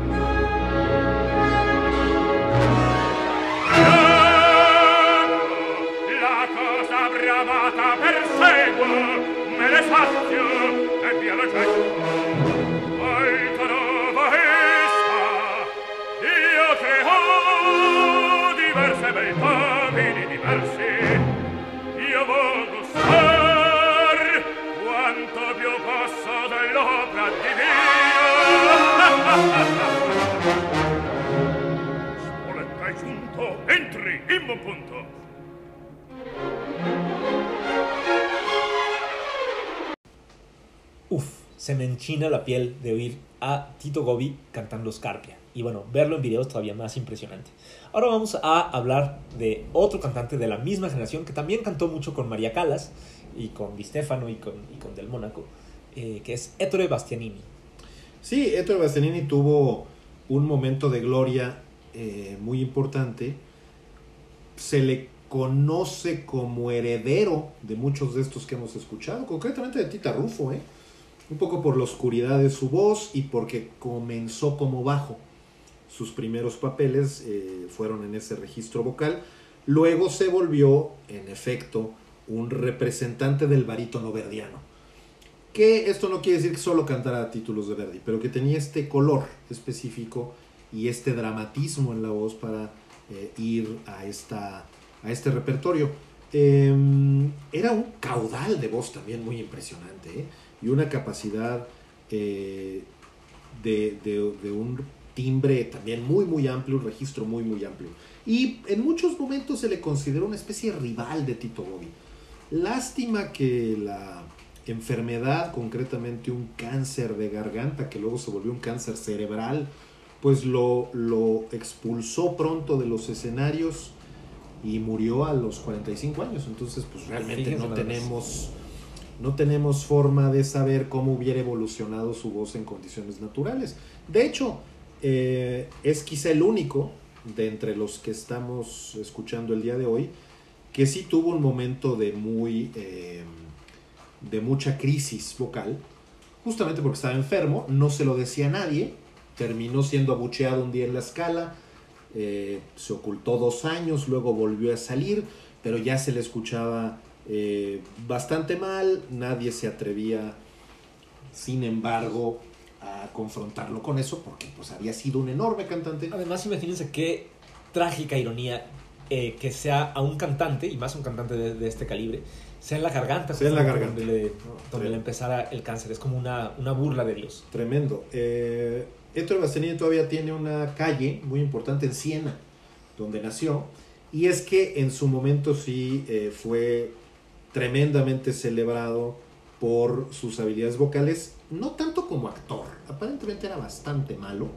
La cosa bravata perseguo me ne spazio e via la gente. Io che ho diverse Spoletta Uf, se me enchina la piel de oír a Tito Gobi cantando Scarpia. Y bueno, verlo en video es todavía más impresionante. Ahora vamos a hablar de otro cantante de la misma generación que también cantó mucho con María Calas y con Di Stefano y con, y con Del Mónaco, eh, que es Ettore Bastianini. Sí, Ettore Bastianini tuvo un momento de gloria eh, muy importante. Se le conoce como heredero de muchos de estos que hemos escuchado, concretamente de Tita Rufo, ¿eh? un poco por la oscuridad de su voz y porque comenzó como bajo. Sus primeros papeles eh, fueron en ese registro vocal. Luego se volvió, en efecto, un representante del barítono verdiano. Que esto no quiere decir que solo cantara títulos de Verdi, pero que tenía este color específico y este dramatismo en la voz para eh, ir a, esta, a este repertorio. Eh, era un caudal de voz también muy impresionante ¿eh? y una capacidad eh, de, de, de un timbre también muy muy amplio, un registro muy muy amplio. Y en muchos momentos se le consideró una especie de rival de Tito Bobby. Lástima que la enfermedad, concretamente un cáncer de garganta, que luego se volvió un cáncer cerebral, pues lo, lo expulsó pronto de los escenarios y murió a los 45 años. Entonces, pues realmente Fíjense no tenemos, no tenemos forma de saber cómo hubiera evolucionado su voz en condiciones naturales. De hecho, eh, es quizá el único de entre los que estamos escuchando el día de hoy que sí tuvo un momento de muy eh, de mucha crisis vocal justamente porque estaba enfermo no se lo decía a nadie terminó siendo abucheado un día en la escala eh, se ocultó dos años luego volvió a salir pero ya se le escuchaba eh, bastante mal nadie se atrevía sin embargo a confrontarlo con eso porque pues había sido un enorme cantante. Además, imagínense qué trágica ironía eh, que sea a un cantante, y más un cantante de, de este calibre, sea en la garganta, Sea en la justamente garganta. donde le, donde le empezara el cáncer. Es como una, una burla de Dios. Tremendo. Eh, Ettore Bastianini todavía tiene una calle muy importante en Siena, donde nació. Y es que en su momento sí eh, fue tremendamente celebrado por sus habilidades vocales, no tanto como actor, aparentemente era bastante malo,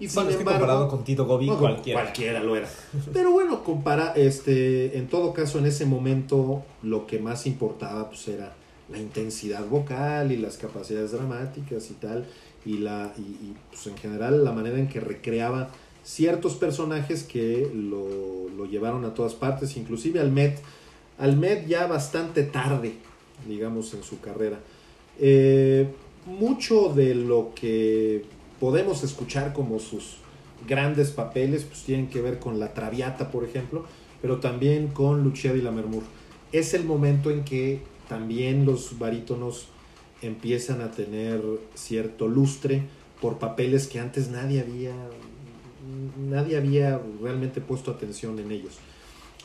Y Bueno, sin es que embargo, comparado con Tito Gobi, no, cualquiera. cualquiera lo era. Pero bueno, compara, este, en todo caso, en ese momento lo que más importaba pues era la intensidad vocal y las capacidades dramáticas y tal, y la y, y, pues en general la manera en que recreaba ciertos personajes que lo, lo llevaron a todas partes, inclusive al Met, al Met ya bastante tarde, digamos, en su carrera. Eh, mucho de lo que podemos escuchar como sus grandes papeles pues tienen que ver con La Traviata, por ejemplo, pero también con Lucia di Lammermoor. Es el momento en que también los barítonos empiezan a tener cierto lustre por papeles que antes nadie había nadie había realmente puesto atención en ellos.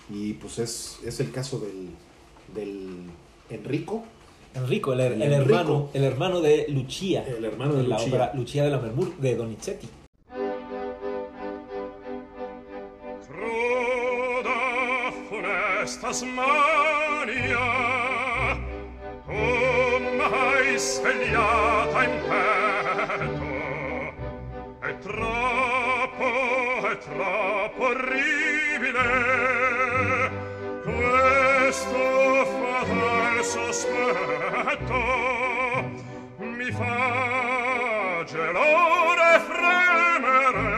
Y pues es, es el caso del, del Enrico, Enrico, el, el El Enrico. hermano, el hermano de Lucia. el hermano de en la Lucia. ópera Lucia de la Mermur de Donizetti. Cruda funesta smania Tu m'hai svegliata in petto È troppo, è troppo orribile questo fatal sospetto mi fa gelore fremere.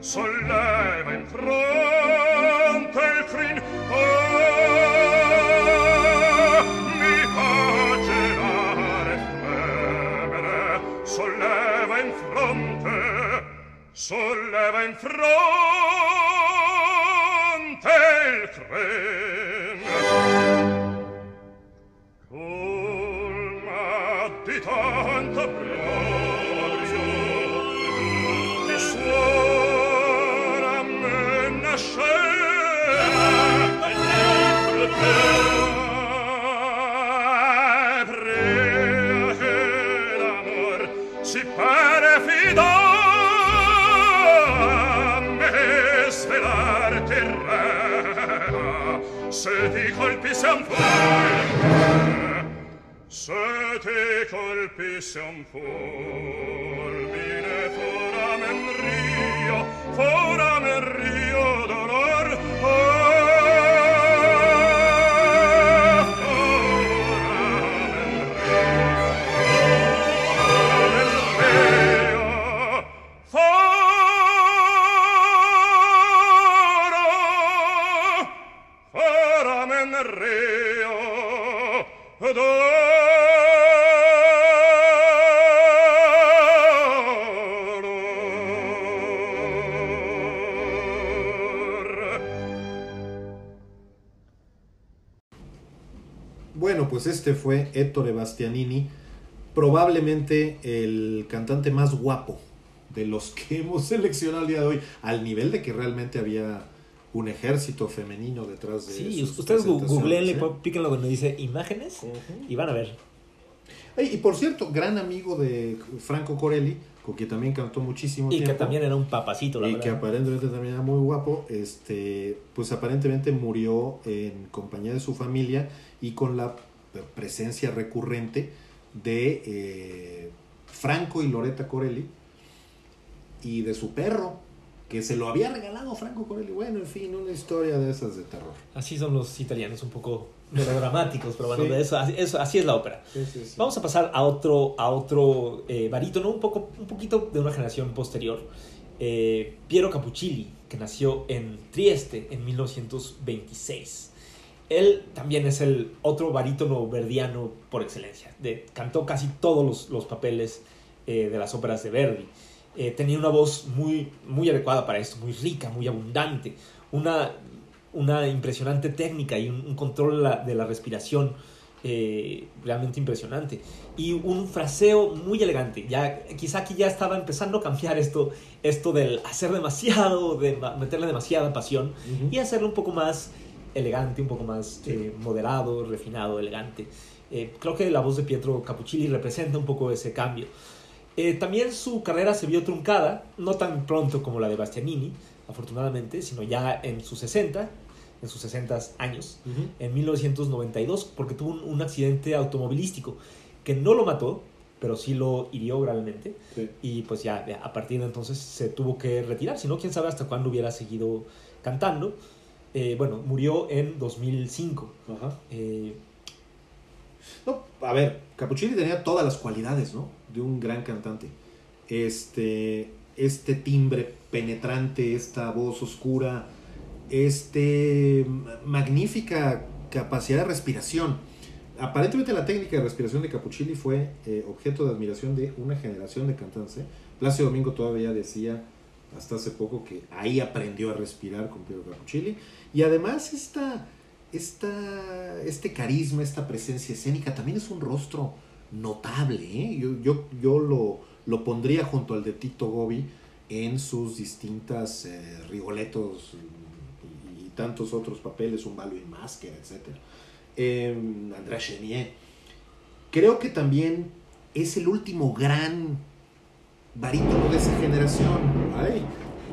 Solleva in fronte il crin. Oh, mi fa gelore fremere. Solleva in fronte solleva in fronte il crin. ti colpi un fulmine, se ti colpi un fulmine, foramen rio, foramen rio dolor, oh, pues este fue Ettore Bastianini, probablemente el cantante más guapo de los que [LAUGHS] hemos seleccionado el día de hoy, al nivel de que realmente había un ejército femenino detrás de Sí, sus ustedes googleenle, ¿eh? píquenlo donde dice imágenes y van a ver. Y por cierto, gran amigo de Franco Corelli, con quien también cantó muchísimo Y que también era un papacito, la y verdad. que aparentemente también era muy guapo, este, pues aparentemente murió en compañía de su familia y con la presencia recurrente de eh, Franco y Loretta Corelli y de su perro, que se lo había regalado Franco Corelli. Bueno, en fin, una historia de esas de terror. Así son los italianos, un poco melodramáticos, pero bueno, Sí. de eso, así, eso- así es la ópera. Vamos a pasar a otro, a otro eh, barítono, un, poco, un poquito de una generación posterior. Eh, Piero Capuccilli, que nació en Trieste en 1926. Él también es el otro barítono verdiano por excelencia. De, cantó casi todos los, los papeles eh, de las óperas de Verdi. Eh, tenía una voz muy, muy adecuada para esto, muy rica, muy abundante. Una, una impresionante técnica y un, un control de la, de la respiración eh, realmente impresionante. Y un fraseo muy elegante. Ya, quizá aquí ya estaba empezando a cambiar esto, esto del hacer demasiado, de meterle demasiada pasión y hacerlo un poco más elegante, un poco más eh, moderado, refinado, elegante. Eh, creo que la voz de Pietro Capuccilli representa un poco ese cambio. Eh, también su carrera se vio truncada, no tan pronto como la de Bastianini, afortunadamente, sino ya en sus 60, en sus 60 años, en 1992, porque tuvo un, un accidente automovilístico que no lo mató, pero sí lo hirió gravemente. Sí. Y pues ya a partir de entonces se tuvo que retirar. Si no, quién sabe hasta cuándo hubiera seguido cantando. Eh, bueno, murió en 2005. Ajá. Eh, No, a ver, Capuccini tenía todas las cualidades, ¿no? De un gran cantante. Este, este timbre penetrante, esta voz oscura, este magnífica capacidad de respiración. Aparentemente la técnica de respiración de Capuccini fue eh, objeto de admiración de una generación de cantantes. Plácido Domingo todavía decía hasta hace poco que ahí aprendió a respirar con Piero Capuccini. Y además esta, esta, este carisma, esta presencia escénica también es un rostro notable. ¿eh? Yo, yo, yo lo, lo pondría junto al de Tito Gobi en sus distintas eh, Rigoletos y, tantos otros papeles, un Balo y Máscara, etc. Eh, Andrés Chenier. Creo que también es el último gran barítono de esa generación. Ay,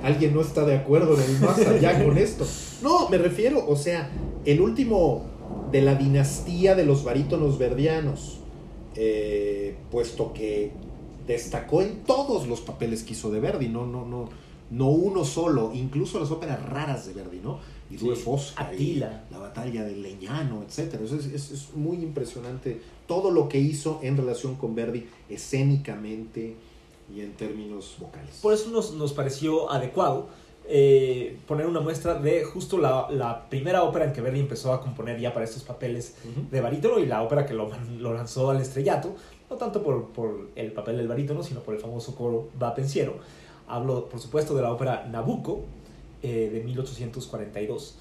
alguien no está de acuerdo en el más allá con esto. No, me refiero, o sea, el último de la dinastía de los barítonos verdianos, eh, puesto que destacó en todos los papeles que hizo de Verdi, no, no, no, no uno solo, incluso las óperas raras de Verdi, ¿no? Y Due Sí, Fosca, Attila. y la batalla del Leñano, es, es- es muy impresionante todo lo que hizo en relación con Verdi escénicamente y en términos vocales. Por eso nos, nos pareció adecuado eh, poner una muestra de justo la, la primera ópera en que Verdi empezó a componer ya para estos papeles Ujú. de barítono y la ópera que lo, lo lanzó al estrellato, no tanto por, por el papel del barítono, sino por el famoso coro va pensiero. Hablo, por supuesto, de la ópera Nabucco eh, de 1842,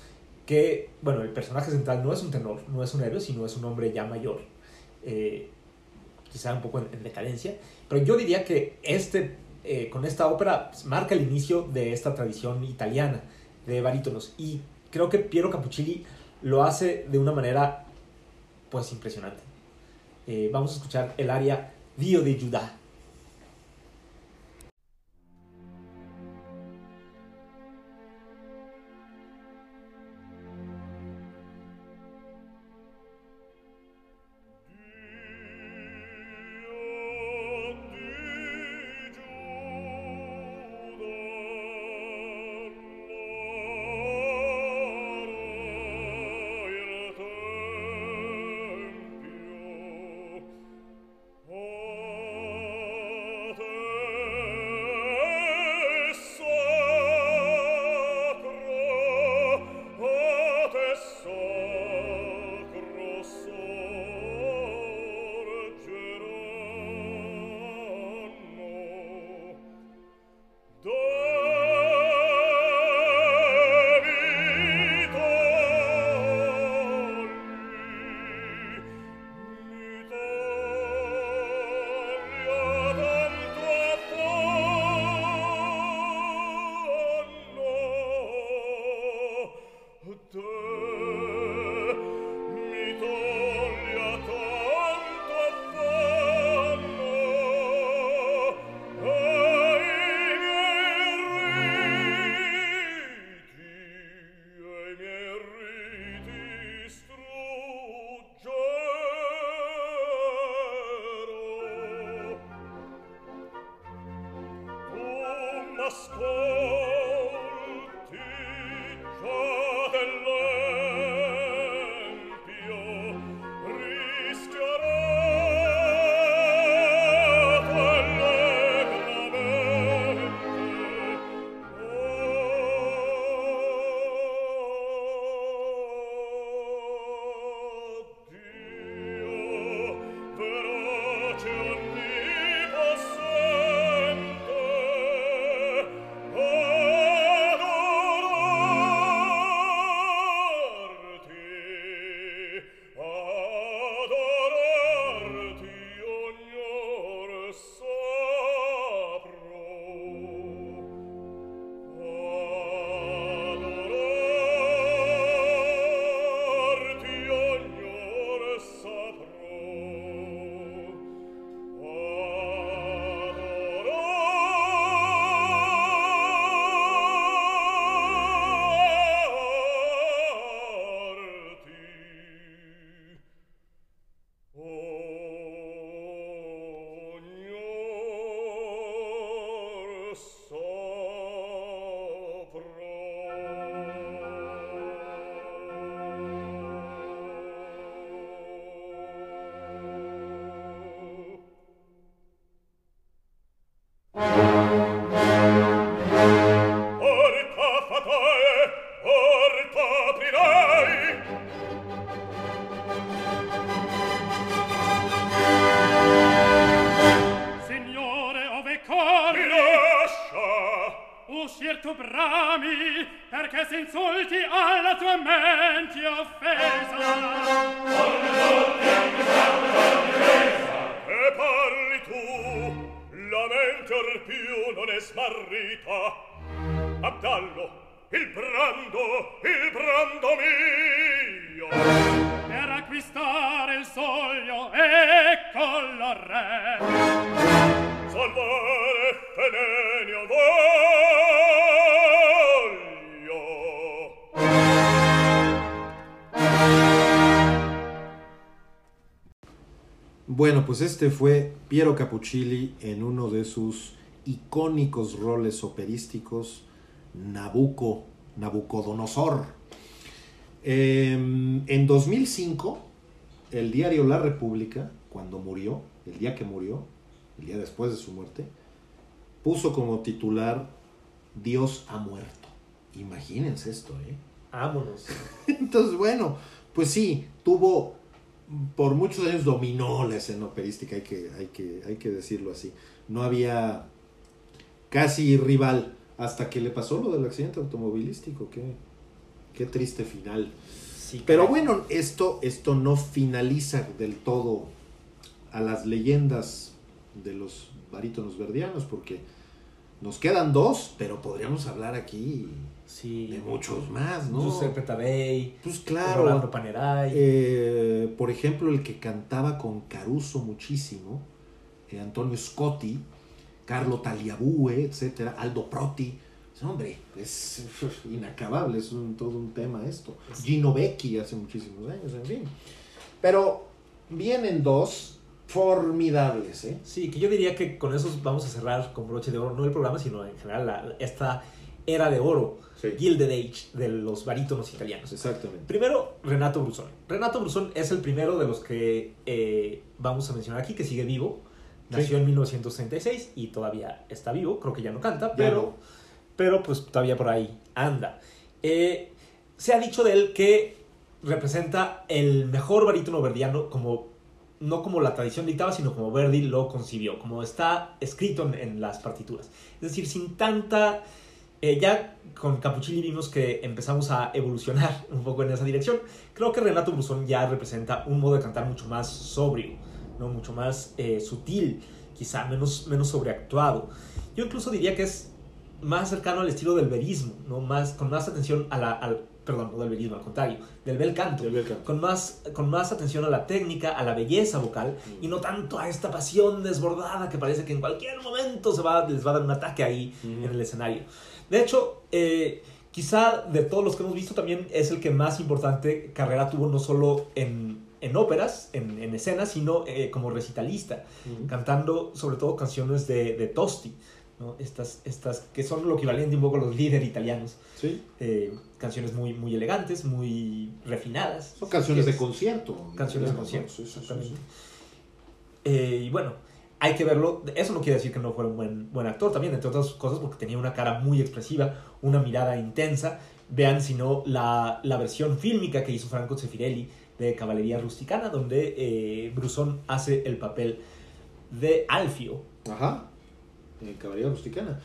que, bueno, el personaje central no es un tenor, no es un héroe, sino es un hombre ya mayor, eh, quizá un poco en, en decadencia, pero yo diría que este, eh, con esta ópera marca el inicio de esta tradición italiana de barítonos y creo que Piero Capuccini lo hace de una manera pues impresionante. Eh, vamos a escuchar el aria Dio de Judá. Pues este fue Piero Capuchilli en uno de sus icónicos roles operísticos, Nabucco, Nabucodonosor. Em, en 2005, el diario La República, cuando murió, el día que murió, el día después de su muerte, puso como titular Dios ha muerto. Imagínense esto, ¿eh? Vámonos. [LAUGHS] Entonces, bueno, pues sí, tuvo, por muchos años dominó la escena operística, hay que, hay que, hay que decirlo así. No había casi rival hasta que le pasó lo del accidente automovilístico, qué, qué triste final. Sí, Pero bueno, esto, esto no finaliza del todo a las leyendas de los barítonos verdianos, porque nos quedan dos, pero podríamos hablar aquí Sí. de muchos más, ¿no? Giuseppe Tadei, Pues Rolando claro. Panerai. Eh, por ejemplo, el que cantaba con Caruso muchísimo, eh, Antonio Scotti, Carlo Tagliabue, etcétera, Aldo Proti. Hombre, es [LAUGHS] inacabable, es un- todo un tema esto. Gino Becchi hace muchísimos años, en fin. Pero vienen dos formidables, ¿eh? Sí, que yo diría que con esos vamos a cerrar con broche de oro, no el programa, sino en general la- esta era de oro, Sí. Gilded Age, de los barítonos italianos. Exactamente. Primero, Renato Brusón. Renato Brusón es el primero de los que eh, vamos a mencionar aquí, que sigue vivo. Nació Sí. en 1936 y todavía está vivo. Creo que ya no canta, Ya pero, no. pero pues todavía por ahí anda. Eh, se ha dicho de él que representa el mejor barítono verdiano como no como la tradición dictaba, sino como Verdi lo concibió, como está escrito en, en las partituras. Es decir, sin tanta... eh, ya con Capuchilli vimos que empezamos a evolucionar [LAUGHS] un poco en esa dirección. Creo que Renato Brusón ya representa un modo de cantar mucho más sobrio, ¿no? mucho más eh, sutil, quizá menos, menos sobreactuado. Yo incluso diría que es más cercano al estilo del verismo, ¿no? más, con más atención a la, al, perdón, no del verismo, al contrario, del bel canto Del bel canto. con más, con más atención a la técnica, a la belleza vocal y no tanto a esta pasión desbordada que parece que en cualquier momento se va, les va a dar un ataque ahí Ujú. en el escenario. De hecho, eh, quizá de todos los que hemos visto también es el que más importante carrera tuvo no solo en, en óperas, en, en escenas, sino eh, como recitalista, cantando sobre todo canciones de, de Tosti. ¿no? Estas, estas que son lo equivalente un poco a los líderes italianos. Sí. Eh, canciones muy, muy elegantes, muy refinadas. Son canciones de concierto. Canciones de concierto, sí. Eh, y bueno, hay que verlo. Eso no quiere decir que no fuera un buen, buen actor también, entre otras cosas, porque tenía una cara muy expresiva, una mirada intensa. Vean, si no, la, la versión fílmica que hizo Franco Zeffirelli de Caballería Rusticana, donde eh, Brusón hace el papel de Alfio. Ajá. En Caballería Rusticana.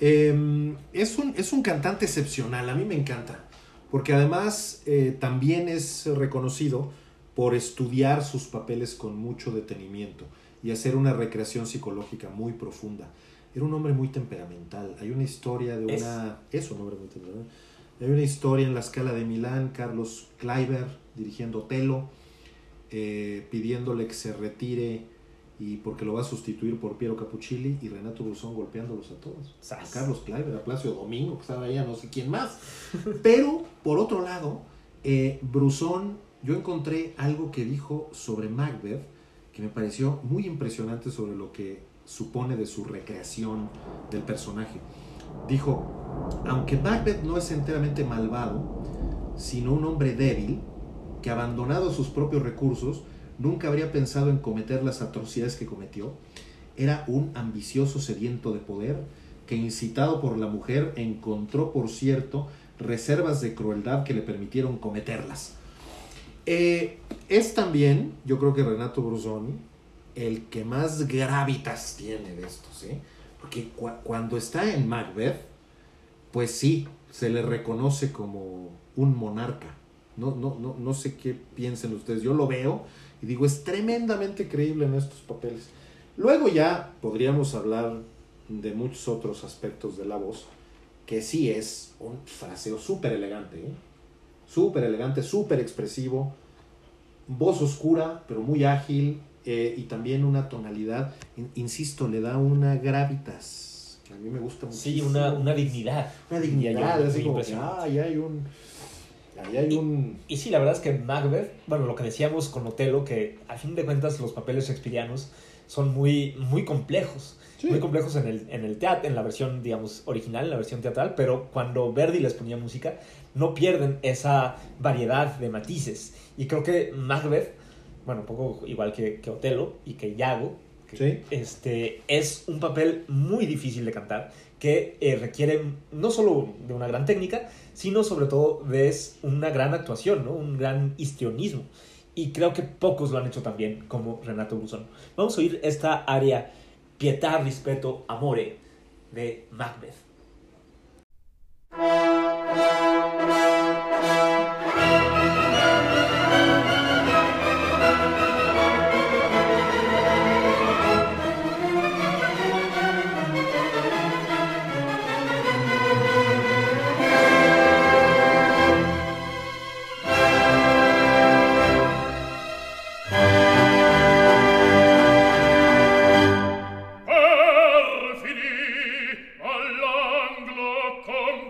Eh, es, un, es un cantante excepcional, a mí me encanta. Porque además eh, también es reconocido por estudiar sus papeles con mucho detenimiento y hacer una recreación psicológica muy profunda. Era un hombre muy temperamental. Hay una historia de Es. una... Es un hombre muy temperamental. Hay una historia en la escala de Milán, Carlos Kleiber dirigiendo Otelo, eh, pidiéndole que se retire y porque lo va a sustituir por Piero Capuchilli y Renato Brusón golpeándolos a todos. Sas. A Carlos Kleiber, a Placio Domingo, que estaba ahí, a no sé quién más. [LAUGHS] Pero, por otro lado, eh, Brusón, yo encontré algo que dijo sobre Macbeth que me pareció muy impresionante sobre lo que supone de su recreación del personaje. Dijo, aunque Macbeth no es enteramente malvado, sino un hombre débil, que abandonado sus propios recursos, nunca habría pensado en cometer las atrocidades que cometió, era un ambicioso sediento de poder que incitado por la mujer encontró, por cierto, reservas de crueldad que le permitieron cometerlas. Eh, es también, yo creo que Renato Brusoni, el que más gravitas tiene de estos, ¿eh? Porque cu- cuando está en Macbeth, pues sí, se le reconoce como un monarca. No, no, no, no sé qué piensen ustedes. Yo lo veo y digo, es tremendamente creíble en estos papeles. Luego ya podríamos hablar de muchos otros aspectos de la voz, que sí es un fraseo súper elegante, ¿eh? Súper elegante, súper expresivo, voz oscura, pero muy ágil, eh, y también una tonalidad, in- insisto, le da una gravitas, que a mí me gusta mucho. Sí, una, una dignidad. Una dignidad, yo, muy como que, ah, ahí hay un... Ahí hay un... Y sí, la verdad es que Macbeth, bueno, lo que decíamos con Otelo, que a fin de cuentas los papeles shakespearianos son muy, muy complejos. Sí. Muy complejos en el, en el teatro, en la versión, digamos, original, en la versión teatral, pero cuando Verdi les ponía música, no pierden esa variedad de matices. Y creo que Macbeth, bueno, un poco igual que, que Otelo y que Iago, que, Sí. este, es un papel muy difícil de cantar, que eh, requiere no solo de una gran técnica, sino sobre todo de una gran actuación, ¿no? un gran histrionismo. Y creo que pocos lo han hecho tan bien como Renato Brusón. Vamos a oír esta área Pietà, Rispetto, Amore de Macbeth.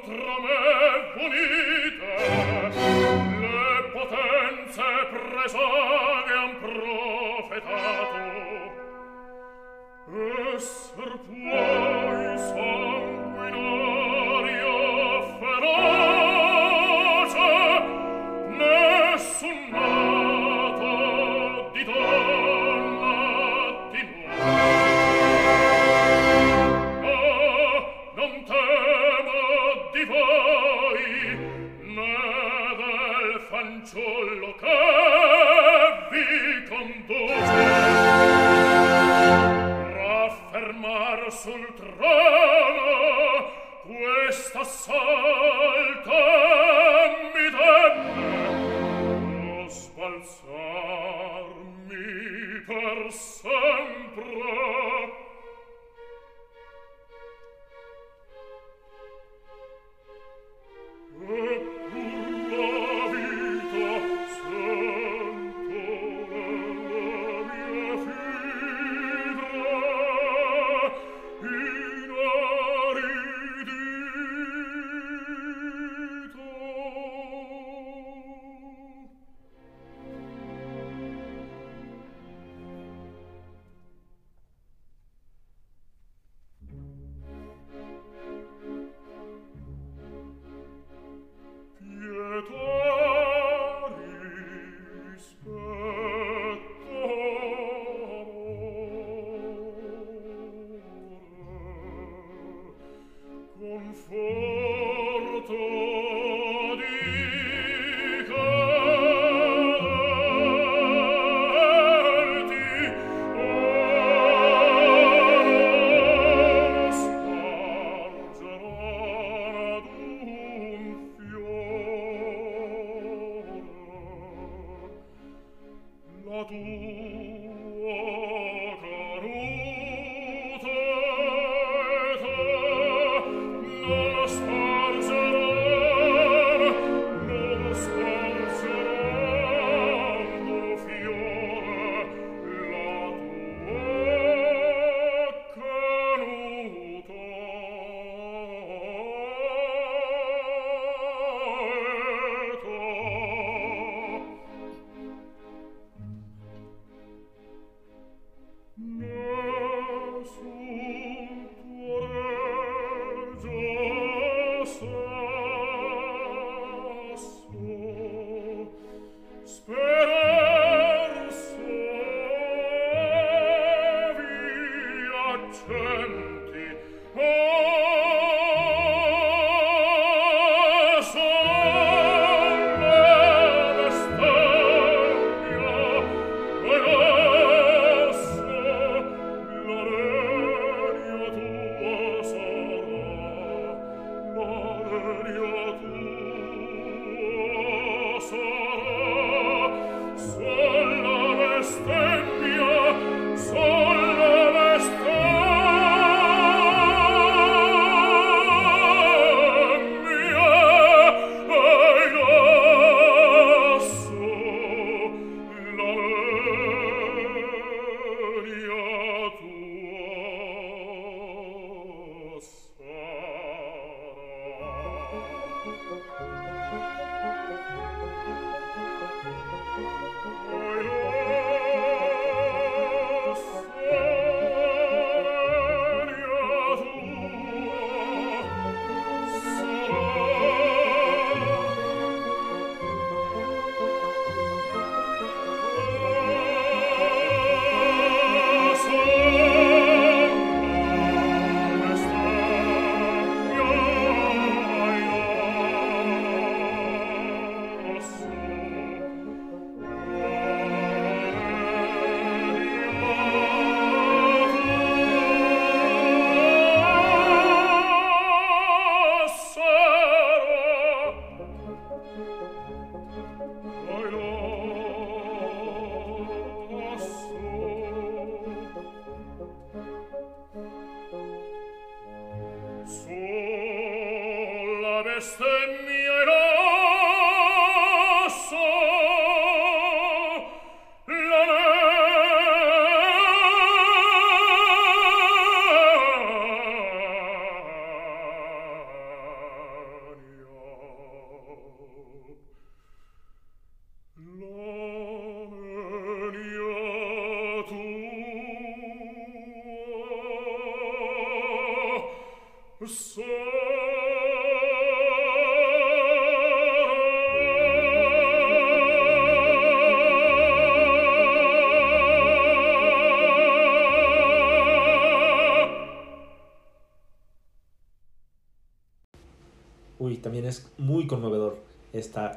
contro me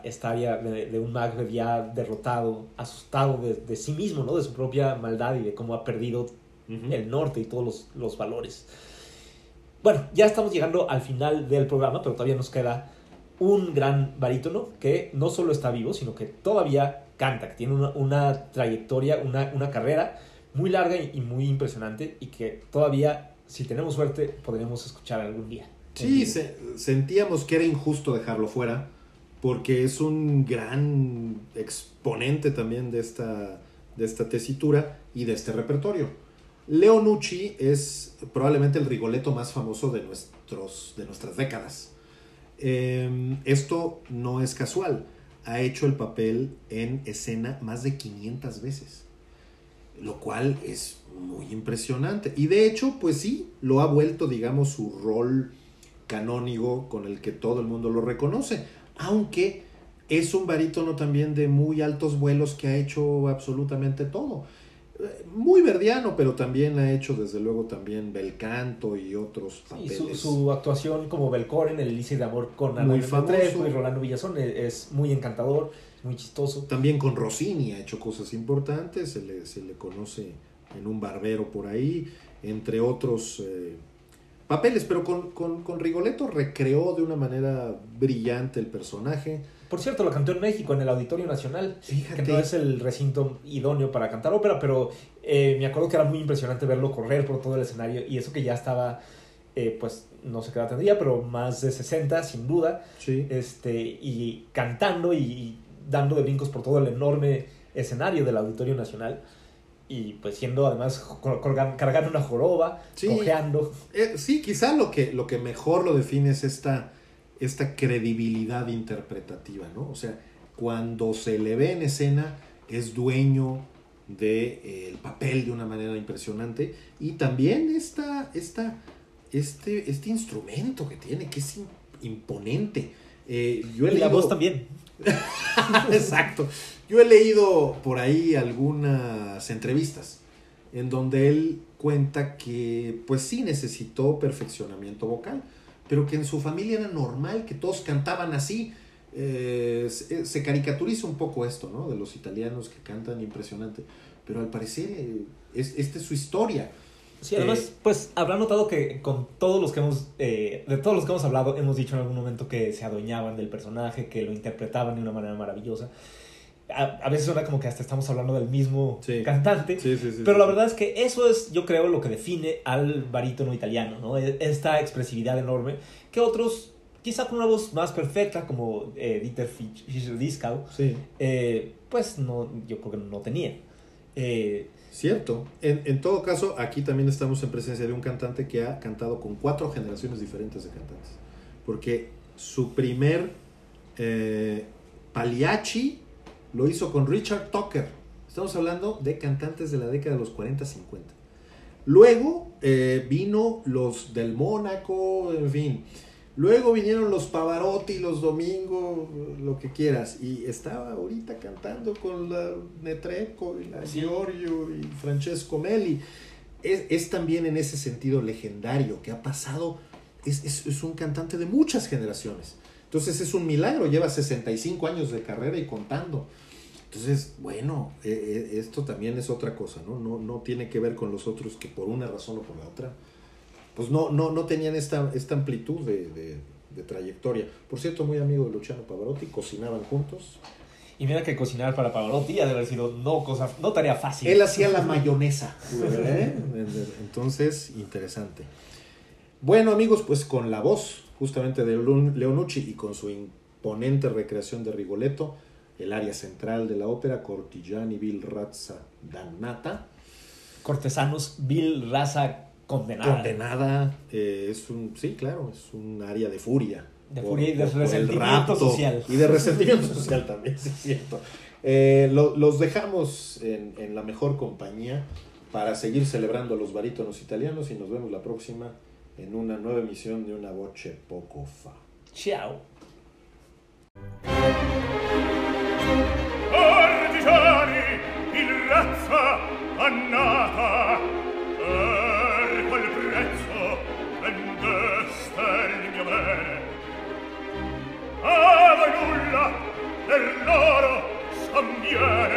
esta, esta área de, de un Macbeth ya derrotado, asustado de, de sí mismo, ¿no? De su propia maldad y de cómo ha perdido el norte y todos los, los valores. Bueno, ya estamos llegando al final del programa, pero todavía nos queda un gran barítono que no solo está vivo, sino que todavía canta, que tiene una, una trayectoria, una, una carrera muy larga y, y muy impresionante y que todavía, si tenemos suerte, podremos escuchar algún día. Sí, se- sentíamos que era injusto dejarlo fuera, porque es un gran exponente también de esta, de esta tesitura y de este repertorio. Leo Nucci es probablemente el Rigoletto más famoso de, nuestros, de nuestras décadas. Eh, esto no es casual. Ha hecho el papel en escena más de 500 veces, lo cual es muy impresionante. Y de hecho, pues sí, lo ha vuelto, digamos, su rol canónigo con el que todo el mundo lo reconoce, aunque es un barítono también de muy altos vuelos que ha hecho absolutamente todo. Eh, Muy verdiano, pero también ha hecho desde luego también bel canto y otros papeles. su, su actuación como Belcor en el Elise de Amor con Muy famoso. Y Rolando Villazón es, es muy encantador, muy chistoso. También con Rossini ha hecho cosas importantes, se le, se le conoce en un barbero por ahí, entre otros eh, papeles, pero con, con, con Rigoletto recreó de una manera brillante el personaje. Por cierto, lo cantó en México, en el Auditorio Nacional, Fíjate. que no es el recinto idóneo para cantar ópera, pero eh, me acuerdo que era muy impresionante verlo correr por todo el escenario y eso que ya estaba, eh, pues no sé qué edad tendría, pero más de 60 sin duda, Sí. este, y cantando y, y dando de brincos por todo el enorme escenario del Auditorio Nacional. Y pues siendo además cargando una joroba, Sí. cojeando. Eh, sí, quizá lo que, lo que mejor lo define es esta, esta credibilidad interpretativa, ¿no? O sea, cuando se le ve en escena, es dueño del de, el papel de una manera impresionante y también esta, esta, este, este instrumento que tiene, que es im- imponente. Eh, yo he Y la leído- voz también. [LAUGHS] Exacto. Yo he leído por ahí algunas entrevistas en donde él cuenta que pues sí necesitó perfeccionamiento vocal, pero que en su familia era normal, que todos cantaban así. Eh, se, se caricaturiza un poco esto, ¿no? De los italianos que cantan impresionante, pero al parecer eh, es, esta es su historia. Sí, además, Eh, pues habrá notado que con todos los que hemos, eh, de todos los que hemos hablado, hemos dicho en algún momento que se adueñaban del personaje, que lo interpretaban de una manera maravillosa. A, a veces suena como que hasta estamos hablando del mismo Sí. cantante, Sí, sí, sí, pero la verdad es que eso es, yo creo, lo que define al barítono italiano, ¿no? E- Esta expresividad enorme que otros, quizá con una voz más perfecta, como eh, Dieter Fischer-Dieskau, eh, pues no, yo creo que no tenía. Eh, Cierto. En, en todo caso, aquí también estamos en presencia de un cantante que ha cantado con cuatro generaciones diferentes de cantantes. Porque su primer eh, Pagliacci lo hizo con Richard Tucker. Estamos hablando de cantantes de la década de los 40-50. Luego eh, vino los del Mónaco, en fin. Luego vinieron los Pavarotti, los Domingo, lo que quieras. Y estaba ahorita cantando con la Netreco y la Giorgio y Francesco Melli. Es, es también en ese sentido legendario que ha pasado. Es, es, es un cantante de muchas generaciones. Entonces es un milagro. Lleva 65 años de carrera y contando. Entonces, bueno, eh, eh, esto también es otra cosa, ¿no? ¿no? No tiene que ver con los otros que por una razón o por la otra, pues no, no, no tenían esta, esta amplitud de, de, de trayectoria. Por cierto, muy amigo de Luciano Pavarotti, cocinaban juntos. y mira que cocinar para Pavarotti ha de haber sido no, cosa, no tarea fácil. Él hacía la mayonesa. [LAUGHS] ¿eh? Entonces, interesante. Bueno, amigos, pues con la voz justamente de Leon- Leonucci y con su imponente recreación de Rigoletto, el área central de la ópera, Cortigiani, Vil Razza, Dannata. Cortesanos, vil, raza, condenada. Condenada, eh, es un, sí, claro, es un área de furia. De furia y de resentimiento social. Y de resentimiento [LAUGHS] social también, sí es cierto. Eh, lo- los dejamos en, en la mejor compañía para seguir celebrando los barítonos italianos y nos vemos la próxima en una nueva emisión de Una Voce Poco Fa. Ciao. Artigiani, in razza annata, per quel prezzo vendeste il mio bene. A voi nulla per loro scambiere,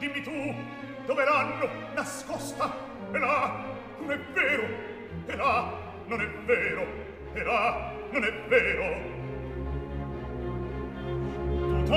dimmi tu dove l'hanno nascosta? E là non è vero e là non è vero e là non è vero. Tutto